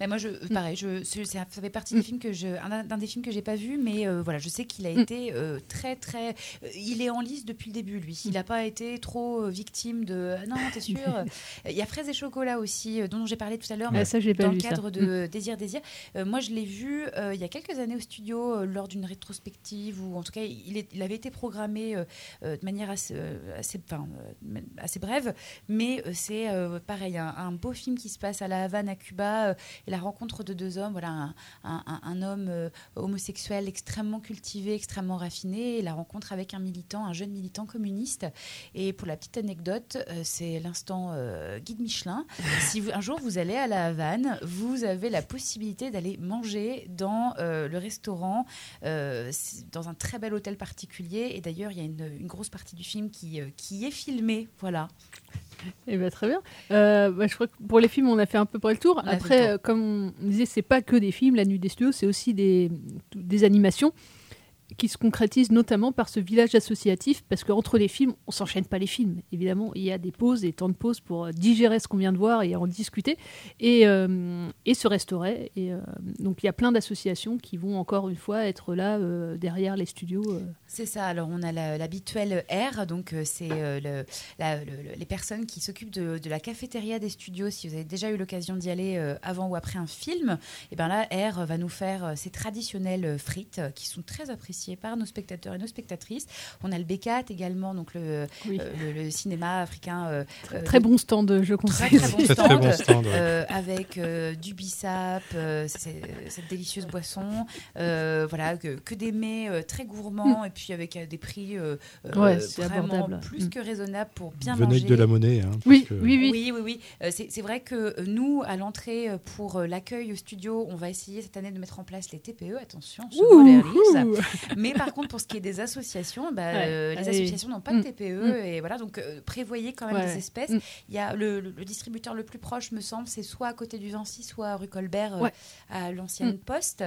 Mais moi, je, pareil, je, ça ça fait partie des films que je, un, des films que j'ai pas vu, mais euh, voilà, je sais qu'il a été euh, très, très, euh, il est en lice depuis le début, lui. Il n'a pas été trop euh, victime de, Ah non, t'es sûr. Euh, Il y a Fraises et chocolat aussi, euh, dont j'ai parlé tout à l'heure,
ça, pas
dans
vu,
le
ça.
cadre de Désir, Désir. Euh, moi, je l'ai vu euh, il y a quelques années au studio euh, lors d'une rétrospective, ou en tout cas, il, est- il avait été programmé euh, euh, de manière assez, euh, assez, enfin, euh, assez brève, mais euh, c'est euh, pareil, un, un beau film qui se passe à La Havane, à Cuba, euh, et la rencontre de deux hommes, voilà, un, un- un- un homme euh, homosexuel extrêmement cultivé, extrêmement raffiné, et la rencontre avec un militant, un jeune militant communiste. Et pour la petite anecdote, euh, c'est l'instant euh, guide Michelin. si vous, un jour vous allez à la Havane, vous avez la possibilité d'aller manger dans le restaurant, dans un très bel hôtel particulier. Et d'ailleurs, il y a une, une grosse partie du film qui, qui est filmée. Voilà.
Eh ben, très bien. Euh, bah, je crois que pour les films, on a fait à peu près le tour. Après, euh, comme on disait, c'est pas que des films, La Nuit des Studios, c'est aussi des, des animations qui se concrétisent notamment par ce village associatif, parce qu'entre les films, on s'enchaîne pas les films. Évidemment, il y a des pauses, des temps de pause pour euh, digérer ce qu'on vient de voir et en discuter et, euh, se restaurer. Et, euh, donc, il y a plein d'associations qui vont encore une fois être là derrière les studios.
C'est ça. Alors, on a l'habituel R, donc c'est les personnes qui s'occupent de, la cafétéria des studios. Si vous avez déjà eu l'occasion d'y aller avant ou après un film, et ben là, R va nous faire ces traditionnelles frites qui sont très appréciées par nos spectateurs et nos spectatrices. On a le B4 également, donc le,
Oui.
euh, le, le cinéma africain. euh, euh,
Très bon stand, je conseille.
très bon
Très,
stand,
très bon stand, ouais.
euh, avec euh, du bissap, euh, cette délicieuse boisson, euh, voilà que, que des mets euh, très gourmands et puis avec euh, des prix
Mm. Ouais,
vraiment
abordable.
plus
Mm.
que raisonnables pour bien
Venez
manger.
de la monnaie. hein,
Oui,
que-
oui, oui.
Oui, oui, oui. Euh, c'est vrai que nous, à l'entrée, pour l'accueil au studio, on va essayer cette année de mettre en place les TPE. Attention, ce
Ouh, ouh.
Mais par contre, pour ce qui est des associations, bah,
Ouais,
euh, les associations n'ont pas
Mm,
de TPE.
mm.
Et voilà, donc euh, prévoyez quand même
Ouais,
des espèces.
Mm.
Il y a le, distributeur le plus proche, me semble, c'est soit à côté du Vinci, soit rue Colbert, euh,
Ouais.
à l'ancienne
Mm.
poste.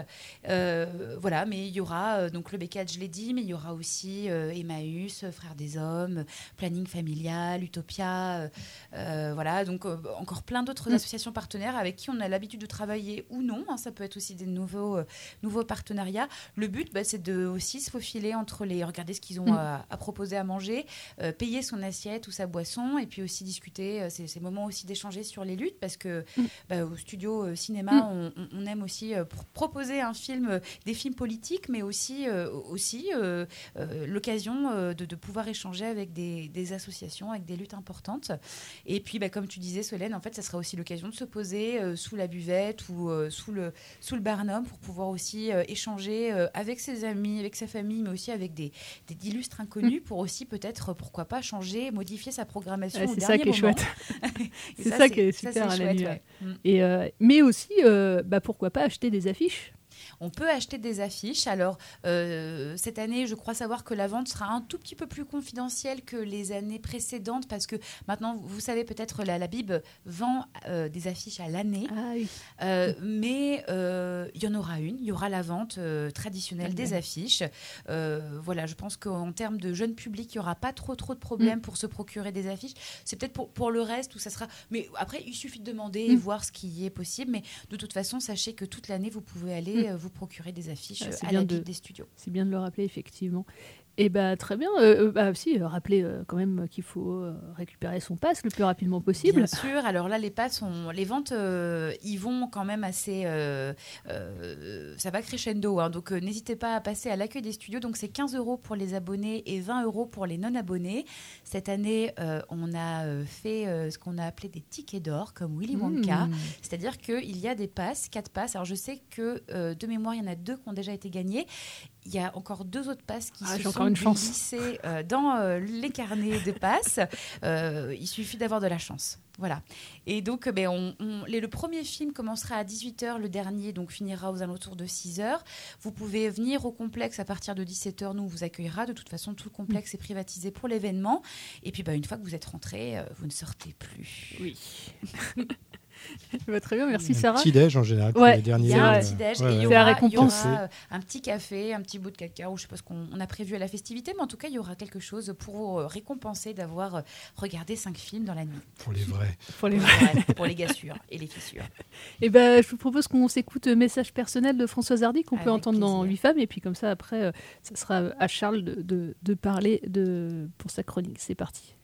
Voilà, mais il y aura donc le B4, je l'ai dit, mais il y aura aussi Emmaüs, Frères des Hommes, Planning Familial, Utopia. voilà, donc encore plein d'autres
Mm.
associations partenaires avec qui on a l'habitude de travailler ou non. hein, ça peut être aussi des nouveaux, nouveaux partenariats. Le but, bah, c'est de aussi se faufiler entre les, regarder ce qu'ils ont
Mm.
à, à proposer à manger, euh, payer son assiette ou sa boisson, et puis aussi discuter. euh, c'est ces moments aussi d'échanger sur les luttes parce que
Mm.
bah, au studio euh, cinéma,
Mm.
on, aime aussi pro- proposer un film, des films politiques, mais aussi, aussi l'occasion de, de pouvoir échanger avec des, des associations, avec des luttes importantes. Et puis, bah, comme tu disais, Solène, en fait, ça sera aussi l'occasion de se poser sous la buvette ou sous le sous le barnum pour pouvoir aussi échanger avec ses amis, avec sa famille, mais aussi avec des, des illustres inconnus pour aussi peut-être, pourquoi pas, changer, modifier sa programmation.
Ouais, c'est ça qui est
moment.
chouette.
Et
c'est ça, qui est
ça,
super à la
chouette,
nuit.
ouais. Mm.
Et, euh, mais aussi, euh, bah, pourquoi pas acheter des affiches
On peut acheter des affiches. Alors, euh, cette année, je crois savoir que la vente sera un tout petit peu plus confidentielle que les années précédentes parce que maintenant, vous savez peut-être, la, la Bib vend euh, des affiches à l'année.
Ah
Euh, mais il y en aura une. Il y aura la vente traditionnelle des affiches. Voilà, je pense qu'en termes de jeune public, il n'y aura pas trop, trop de problèmes
Mm.
pour se procurer des affiches. C'est peut-être pour, pour le reste où ça sera. Mais après, il suffit de demander et
Mm.
voir ce qui est possible. Mais de toute façon, sachez que toute l'année, vous pouvez aller
Mm.
vous procurer des affiches
Ah,
à la
de-
des studios.
C'est bien de le rappeler, effectivement. Et bah très bien. Euh, euh, bah aussi, euh, rappeler euh, quand même qu'il faut euh, récupérer son pass le plus rapidement possible.
Bien sûr. Alors là, les passes, les ventes, ils vont quand même assez. ça va crescendo. hein. donc n'hésitez pas à passer à l'accueil des studios. Donc c'est 15 euros pour les abonnés et 20 euros pour les non-abonnés. Cette année, euh, on a euh, fait euh, ce qu'on a appelé des tickets d'or, comme Willy Wonka.
Mmh.
C'est-à-dire qu'il y a des passes, quatre passes. Alors je sais que euh, de mémoire, il y en a deux qui ont déjà été gagnés. Il y a encore deux autres passes qui
Ah,
se sont
une
glissées dans les carnets de passes. Il suffit d'avoir de la chance. Voilà. Et donc, euh, ben, on, on- les- le premier film commencera à 18h, le dernier donc finira aux alentours de 6h. Vous pouvez venir au complexe à partir de 17h, nous on vous accueillera. De toute façon, tout le complexe est privatisé pour l'événement. Et puis, ben, une fois que vous êtes rentré, euh, vous ne sortez plus.
Oui. Bah, très bien, merci
Un
Sarah.
petit-déj en général pour
Ouais,
les derniers,
Il y a un
euh,
petit déj
ouais,
et il y aura,
la récompense.
il y aura, un petit café, un petit bout de cacao, je sais pas ce qu'on on a prévu à la festivité, mais en tout cas, il y aura quelque chose pour vous euh, récompenser d'avoir euh, regardé cinq films dans la nuit.
Pour les vrais.
Pour les
Ouais, pour les gassures et les fissures.
Et ben, je vous propose qu'on s'écoute Message personnel de Françoise Hardy qu'on peut entendre dans. 8 femmes. Et puis comme ça, après, ça sera à Charles de, de- de parler de, pour sa chronique. C'est parti.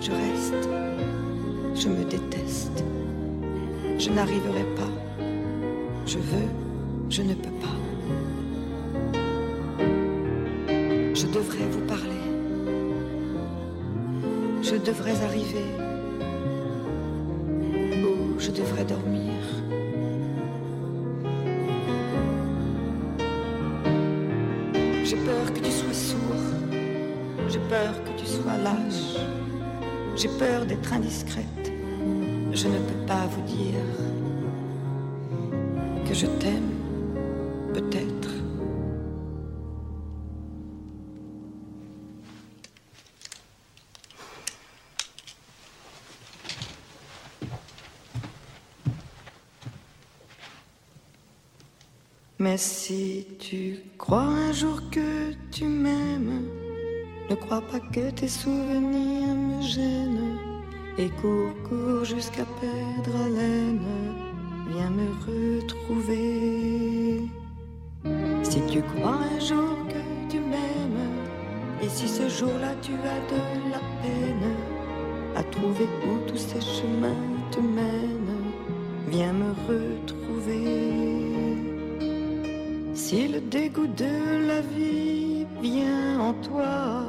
Je reste, je me déteste. Je n'arriverai pas, je veux, je ne peux pas. Je devrais vous parler, je devrais arriver, j'ai peur d'être indiscrète, je ne peux pas vous dire que je t'aime, peut-être. Mais si tu crois un jour que tu m'aimes, ne crois pas que tes souvenirs me gênent. Et cours, cours jusqu'à perdre haleine, viens me retrouver. Si tu crois un jour que tu m'aimes, et si ce jour-là tu as de la peine à trouver où tous ces chemins te mènent, viens me retrouver. Si le dégoût de la vie vient en toi,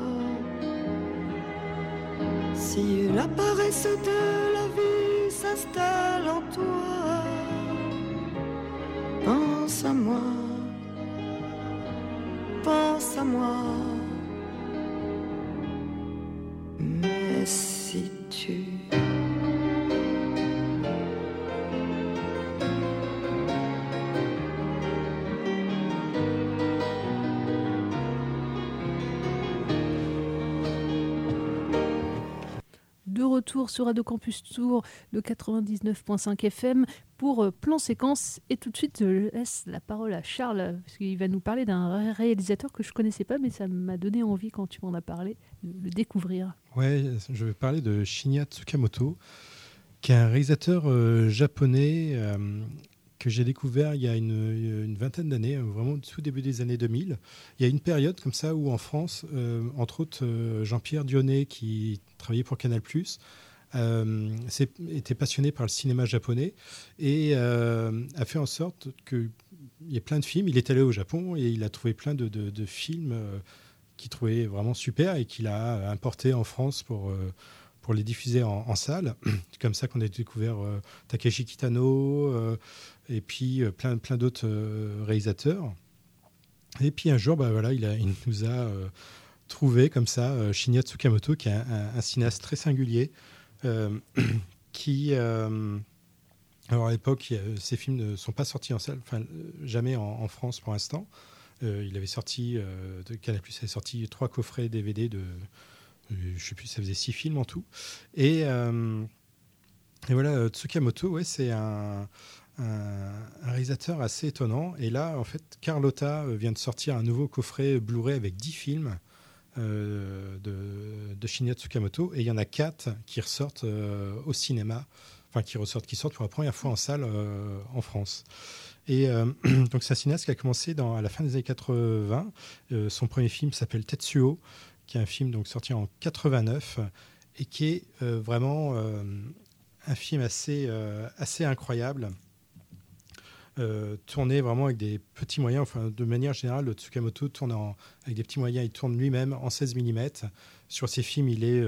si la paresse de la vie s'installe en toi, pense à moi, pense à moi.
Sur Radio Campus Tour de 99.5 FM pour euh, plan séquence. Et tout de suite, je laisse la parole à Charles, parce qu'il va nous parler d'un ré- réalisateur que je connaissais pas, mais ça m'a donné envie quand tu m'en as parlé de le découvrir.
Ouais, je vais parler de Shinya Tsukamoto, qui est un réalisateur euh, japonais euh, que j'ai découvert il y a une, une vingtaine d'années, euh, vraiment tout début des années 2000. Il y a une période comme ça où en France, euh, entre autres euh, Jean-Pierre Dionnet, qui travaillait pour Canal+, euh, était passionné par le cinéma japonais et euh, a fait en sorte qu'il y ait plein de films. Il est allé au Japon et il a trouvé plein de, de- films euh, qu'il trouvait vraiment super et qu'il a importé en France pour, euh, pour les diffuser en, salle. C'est comme ça qu'on a découvert euh, Takeshi Kitano euh, et puis euh, plein, plein d'autres réalisateurs. Et puis un jour, bah, voilà, il, nous a trouvé comme ça Shinya Tsukamoto, qui est un, cinéaste très singulier, qui... alors à l'époque, ces films ne sont pas sortis en salle, enfin jamais en, France pour l'instant. Il avait sorti, euh, Canal+, avait sorti trois coffrets DVD de, je sais plus, ça faisait six films en tout. Et, euh, voilà, euh, Tsukamoto, ouais, c'est un, réalisateur assez étonnant. Et là, en fait, Carlotta euh, vient de sortir un nouveau coffret Blu-ray avec 10 films euh, de, de Shinya Tsukamoto. Et il y en a quatre qui ressortent euh, au cinéma, enfin qui ressortent, qui sortent pour la première fois en salle euh, en France. Et euh, donc c'est un cinéaste qui a commencé à la fin des années 80. Euh, son premier film s'appelle Tetsuo, qui est un film donc sorti en 89 et qui est euh, vraiment euh, un film assez, euh, assez incroyable. Tourné vraiment avec des petits moyens, enfin de manière générale, le Tsukamoto tourne en- avec des petits moyens, il tourne lui-même en 16 mm. Sur ses films, il est,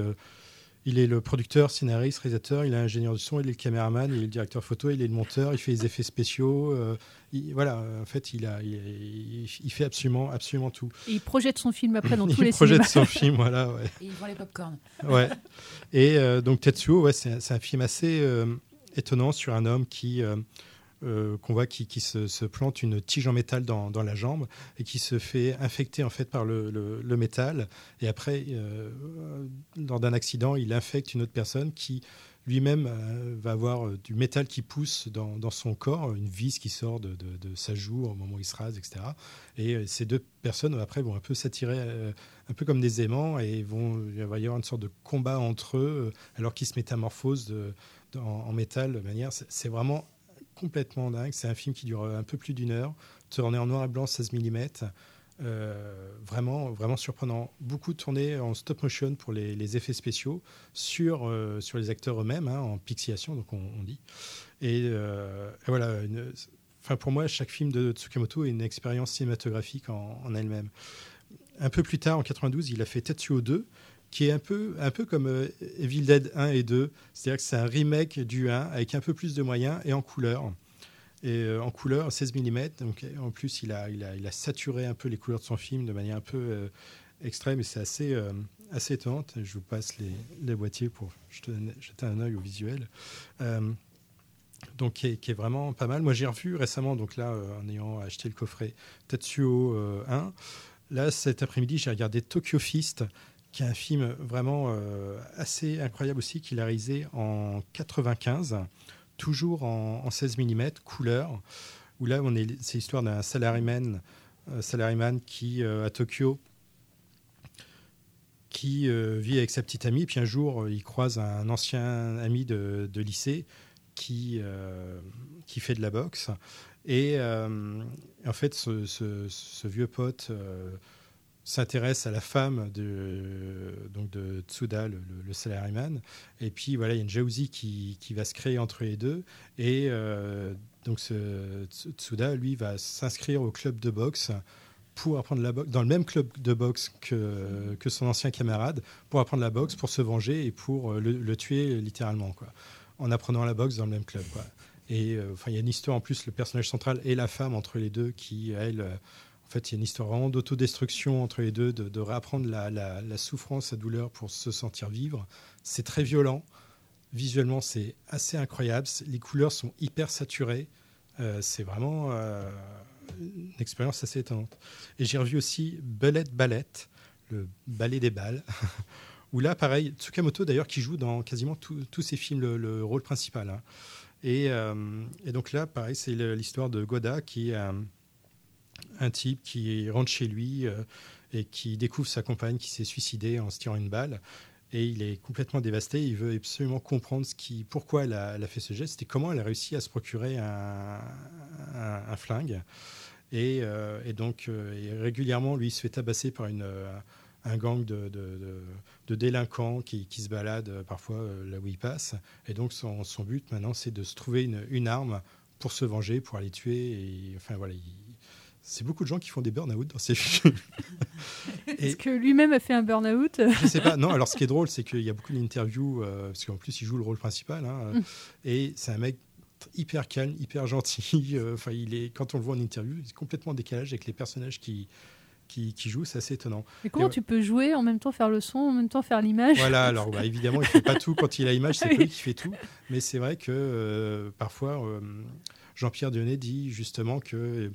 il est le producteur, scénariste, réalisateur, il est ingénieur du son, il est le caméraman, il est le directeur photo, il est le monteur, il fait les effets spéciaux. euh, il- voilà, en fait, il, a, il, il- il fait absolument, absolument tout.
Et il projette son film après dans tous
il
les
projette
cinémas.
son film, voilà. Ouais.
Et il vend les pop-corn.
Ouais. Et euh, donc Tetsuo, ouais, c'est c'est un film assez euh, étonnant sur un homme qui euh, qu'on voit qui, se, plante une tige en métal dans, la jambe et qui se fait infecter en fait par le, métal. Et après, euh, lors d'un accident, il infecte une autre personne qui lui-même euh, va avoir du métal qui pousse dans, son corps, une vis qui sort de, sa joue au moment où il se rase, etc. Et ces deux personnes, après, vont un peu s'attirer, un peu comme des aimants, et vont, il va y avoir une sorte de combat entre eux, alors qu'ils se métamorphosent en, en métal de manière. C'est vraiment complètement dingue. C'est un film qui dure un peu plus d'une heure, tourné en noir et blanc 16 mm. Euh, vraiment, vraiment surprenant. Beaucoup tourné en stop motion pour les, effets spéciaux sur, euh, sur les acteurs eux-mêmes, hein, en pixilation, donc on, dit. Et, euh, voilà, pour moi, chaque film de Tsukamoto est une expérience cinématographique en, en elle-même. Un peu plus tard, en 92, il a fait Tetsuo 2, qui est un peu, un peu comme euh, Evil Dead 1 et 2. C'est-à-dire que c'est un remake du 1 avec un peu plus de moyens et en couleur. Et euh, en couleur, 16 mm. Donc, euh, en plus, il a, il, a, saturé un peu les couleurs de son film de manière un peu extrême et c'est assez, assez étonnant. Je vous passe les, boîtiers pour jeter un, œil au visuel. Donc, qui est, vraiment pas mal. Moi, j'ai revu récemment, donc là, en ayant acheté le coffret Tetsuo euh, 1. Là, cet après-midi, j'ai regardé Tokyo Fist, qui est un film vraiment euh, assez incroyable aussi, qu'il a réalisé en 95, toujours en, en 16 mm, couleur, où là, c'est l'histoire d'un salaryman, euh, qui, euh, à Tokyo, qui vit avec sa petite amie, puis un jour, il croise un ancien ami de, de lycée qui, qui fait de la boxe. Et en fait, ce, vieux pote s'intéresse à la femme de, donc de Tsuda, le, le, salaryman. Et puis voilà, il y a une jalousie qui, qui va se créer entre les deux. Et euh, donc ce Tsu- Tsuda, lui, va s'inscrire au club de boxe pour apprendre la boxe, dans le même club de boxe que, que son ancien camarade, pour apprendre la boxe, pour se venger et pour euh, le, tuer littéralement, quoi, en apprenant la boxe dans le même club. Quoi. Et euh, il y a une histoire en plus, le personnage central et la femme entre les deux qui, elle, il y a une histoire d'autodestruction entre les deux, de, de réapprendre la, souffrance, la douleur pour se sentir vivre. C'est très violent. Visuellement, c'est assez incroyable. Les couleurs sont hyper saturées. Euh, c'est vraiment euh, une expérience assez étonnante. Et j'ai revu aussi Bullet Ballet, le ballet des balles, où là, pareil, Tsukamoto d'ailleurs qui joue dans quasiment tous ses films le, le rôle principal. hein. Et, euh, et donc là, pareil, c'est l'histoire de Goda qui est un, type qui rentre chez lui euh, et qui découvre sa compagne qui s'est suicidée en se tirant une balle. Et il est complètement dévasté. Il veut absolument comprendre ce qui, pourquoi elle a, elle a fait ce geste et comment elle a réussi à se procurer un, flingue. Et, euh, donc, euh, régulièrement, lui, il se fait tabasser par une, un gang de, délinquants qui, se baladent parfois là où il passe. Et donc, son, but maintenant, c'est de se trouver une, arme pour se venger, pour aller tuer. Enfin, voilà, il- c'est beaucoup de gens qui font des burn-out dans ces films.
Est-ce que lui-même a fait un burn-out?
Je sais pas. Non, alors ce qui est drôle, c'est qu'il y a beaucoup d'interviews, euh, parce qu'en plus, il joue le rôle principal. hein,
Mm.
Et c'est un mec hyper calme, hyper gentil. euh, Enfin, il est, quand on le voit en interview, il est complètement en décalage avec les personnages qui, qui, qui jouent. C'est assez étonnant.
Mais comment tu peux jouer, en même temps faire le son, en même temps faire l'image?
Voilà, alors bah, évidemment, il fait pas tout quand il a l'image, c'est
Oui.
lui qui fait tout. Mais c'est vrai que euh, parfois, euh, Jean-Pierre Dionnet dit justement que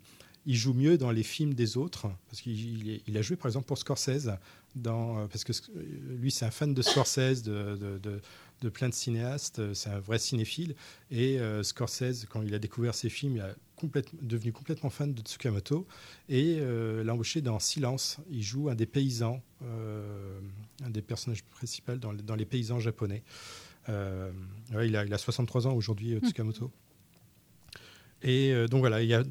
il joue mieux dans les films des autres, parce qu'il il a joué par exemple pour Scorsese, dans, euh, parce que euh, lui c'est un fan de Scorsese, de, de, de- de plein de cinéastes, euh, c'est un vrai cinéphile, et euh, Scorsese, quand il a découvert ses films, il est complètement, devenu complètement fan de Tsukamoto, et euh, l'a embauché dans Silence, il joue un des paysans, euh, un des personnages principaux dans, les- dans les paysans japonais. Ouais, il, a, il a 63 ans aujourd'hui, euh, Tsukamoto. Et donc voilà, il y a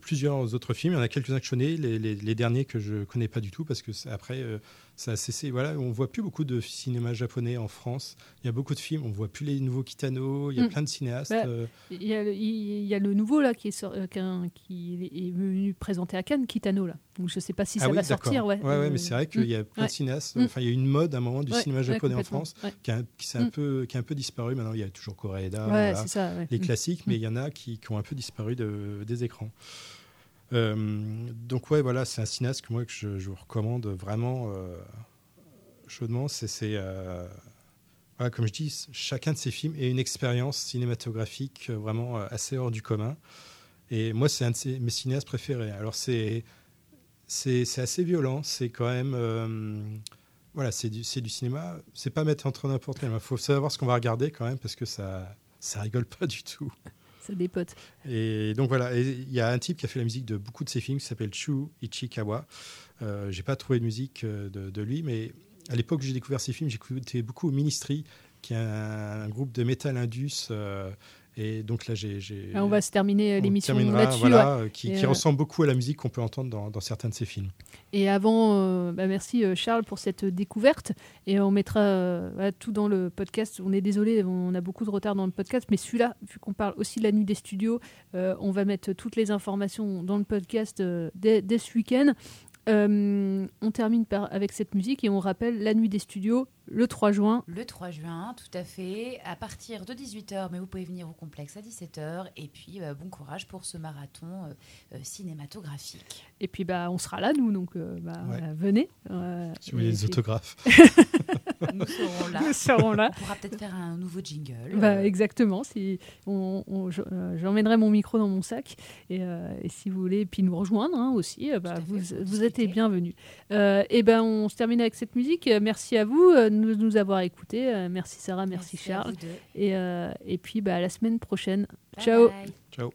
plusieurs autres films. Il y en a quelques-uns que je connais, les, derniers que je connais pas du tout parce que après euh, ça a cessé. Voilà, on voit plus beaucoup de cinéma japonais en France. Il y a beaucoup de films, on voit plus les nouveaux Kitano. Il y a
Mm.
plein de cinéastes.
Bah,
euh,
Il y, a, le- il y a le nouveau là qui est, euh, qui est venu présenter à Cannes, Kitano là. Donc je sais pas si
ah
ça
oui,
va sortir. Ouais,
ouais, ouais, mais c'est vrai qu'il y a
mm,
plein de cinéastes.
Mm.
Enfin, il y a une mode à un moment du cinéma japonais en France qui, a, qui s'est un peu, qui a un peu disparu. Maintenant, il y a toujours Koreeda, voilà,
ça,
les classiques, mais il y en a qui, qui ont un peu disparu de- des écrans. Euh, donc ouais, voilà, c'est un cinéaste que moi que je, vous recommande vraiment euh, chaudement. C'est euh, comme je dis, chacun de ces films est une expérience cinématographique vraiment assez hors du commun. Et moi, c'est un de mes cinéastes préférés. Alors, c'est c'est assez violent. C'est quand même. voilà, c'est du, c'est du cinéma. C'est pas mettre entre n'importe quel. Il faut savoir ce qu'on va regarder quand même parce que ça, ça rigole pas du tout.
Ça dépote.
Et donc voilà, il y a un type qui a fait la musique de beaucoup de ses films qui s'appelle Chu Ichikawa. Euh, j'ai pas trouvé de musique euh, de, lui, mais à l'époque où j'ai découvert ces films, j'écoutais beaucoup Ministry, qui est un, un groupe de metal indus. euh, et donc là, j'ai.
Ah, on va se terminer
on
l'émission là-dessus.
Voilà,
ouais.
euh, qui, qui
euh,
ressemble beaucoup à la musique qu'on peut entendre dans, dans certains de ses films.
Et avant, euh, bah, merci euh, Charles pour cette découverte. Et on mettra euh, voilà, tout dans le podcast. On est désolé, on a beaucoup de retard dans le podcast, mais celui-là, vu qu'on parle aussi de la nuit des studios, euh, on va mettre toutes les informations dans le podcast euh, dès, dès ce week-end. Euh, on termine par, avec cette musique et on rappelle la nuit des studios le 3 juin.
Le 3 juin, tout à fait, à partir de 18h, mais vous pouvez venir au complexe à 17h. Et puis, euh, bon courage pour ce marathon euh, euh, cinématographique.
Et puis bah, on sera là, nous, donc euh, bah,
Ouais.
venez. euh,
Si vous voulez des autographes.
Nous serons là.
Nous serons là.
On pourra peut-être faire un nouveau jingle.
Bah,
euh,
exactement. Si on, on- je- j'emmènerai mon micro dans mon sac et, euh, et si vous voulez, puis nous rejoindre hein, aussi, bah, vous, vous êtes les bienvenus. Euh, et ben on se termine avec cette musique. Merci à vous euh, nous, nous avoir écoutés. Euh, merci Sarah, merci, Charles. Et, euh, et puis bah, à la semaine prochaine.
Bye
Ciao.
bye.
Ciao.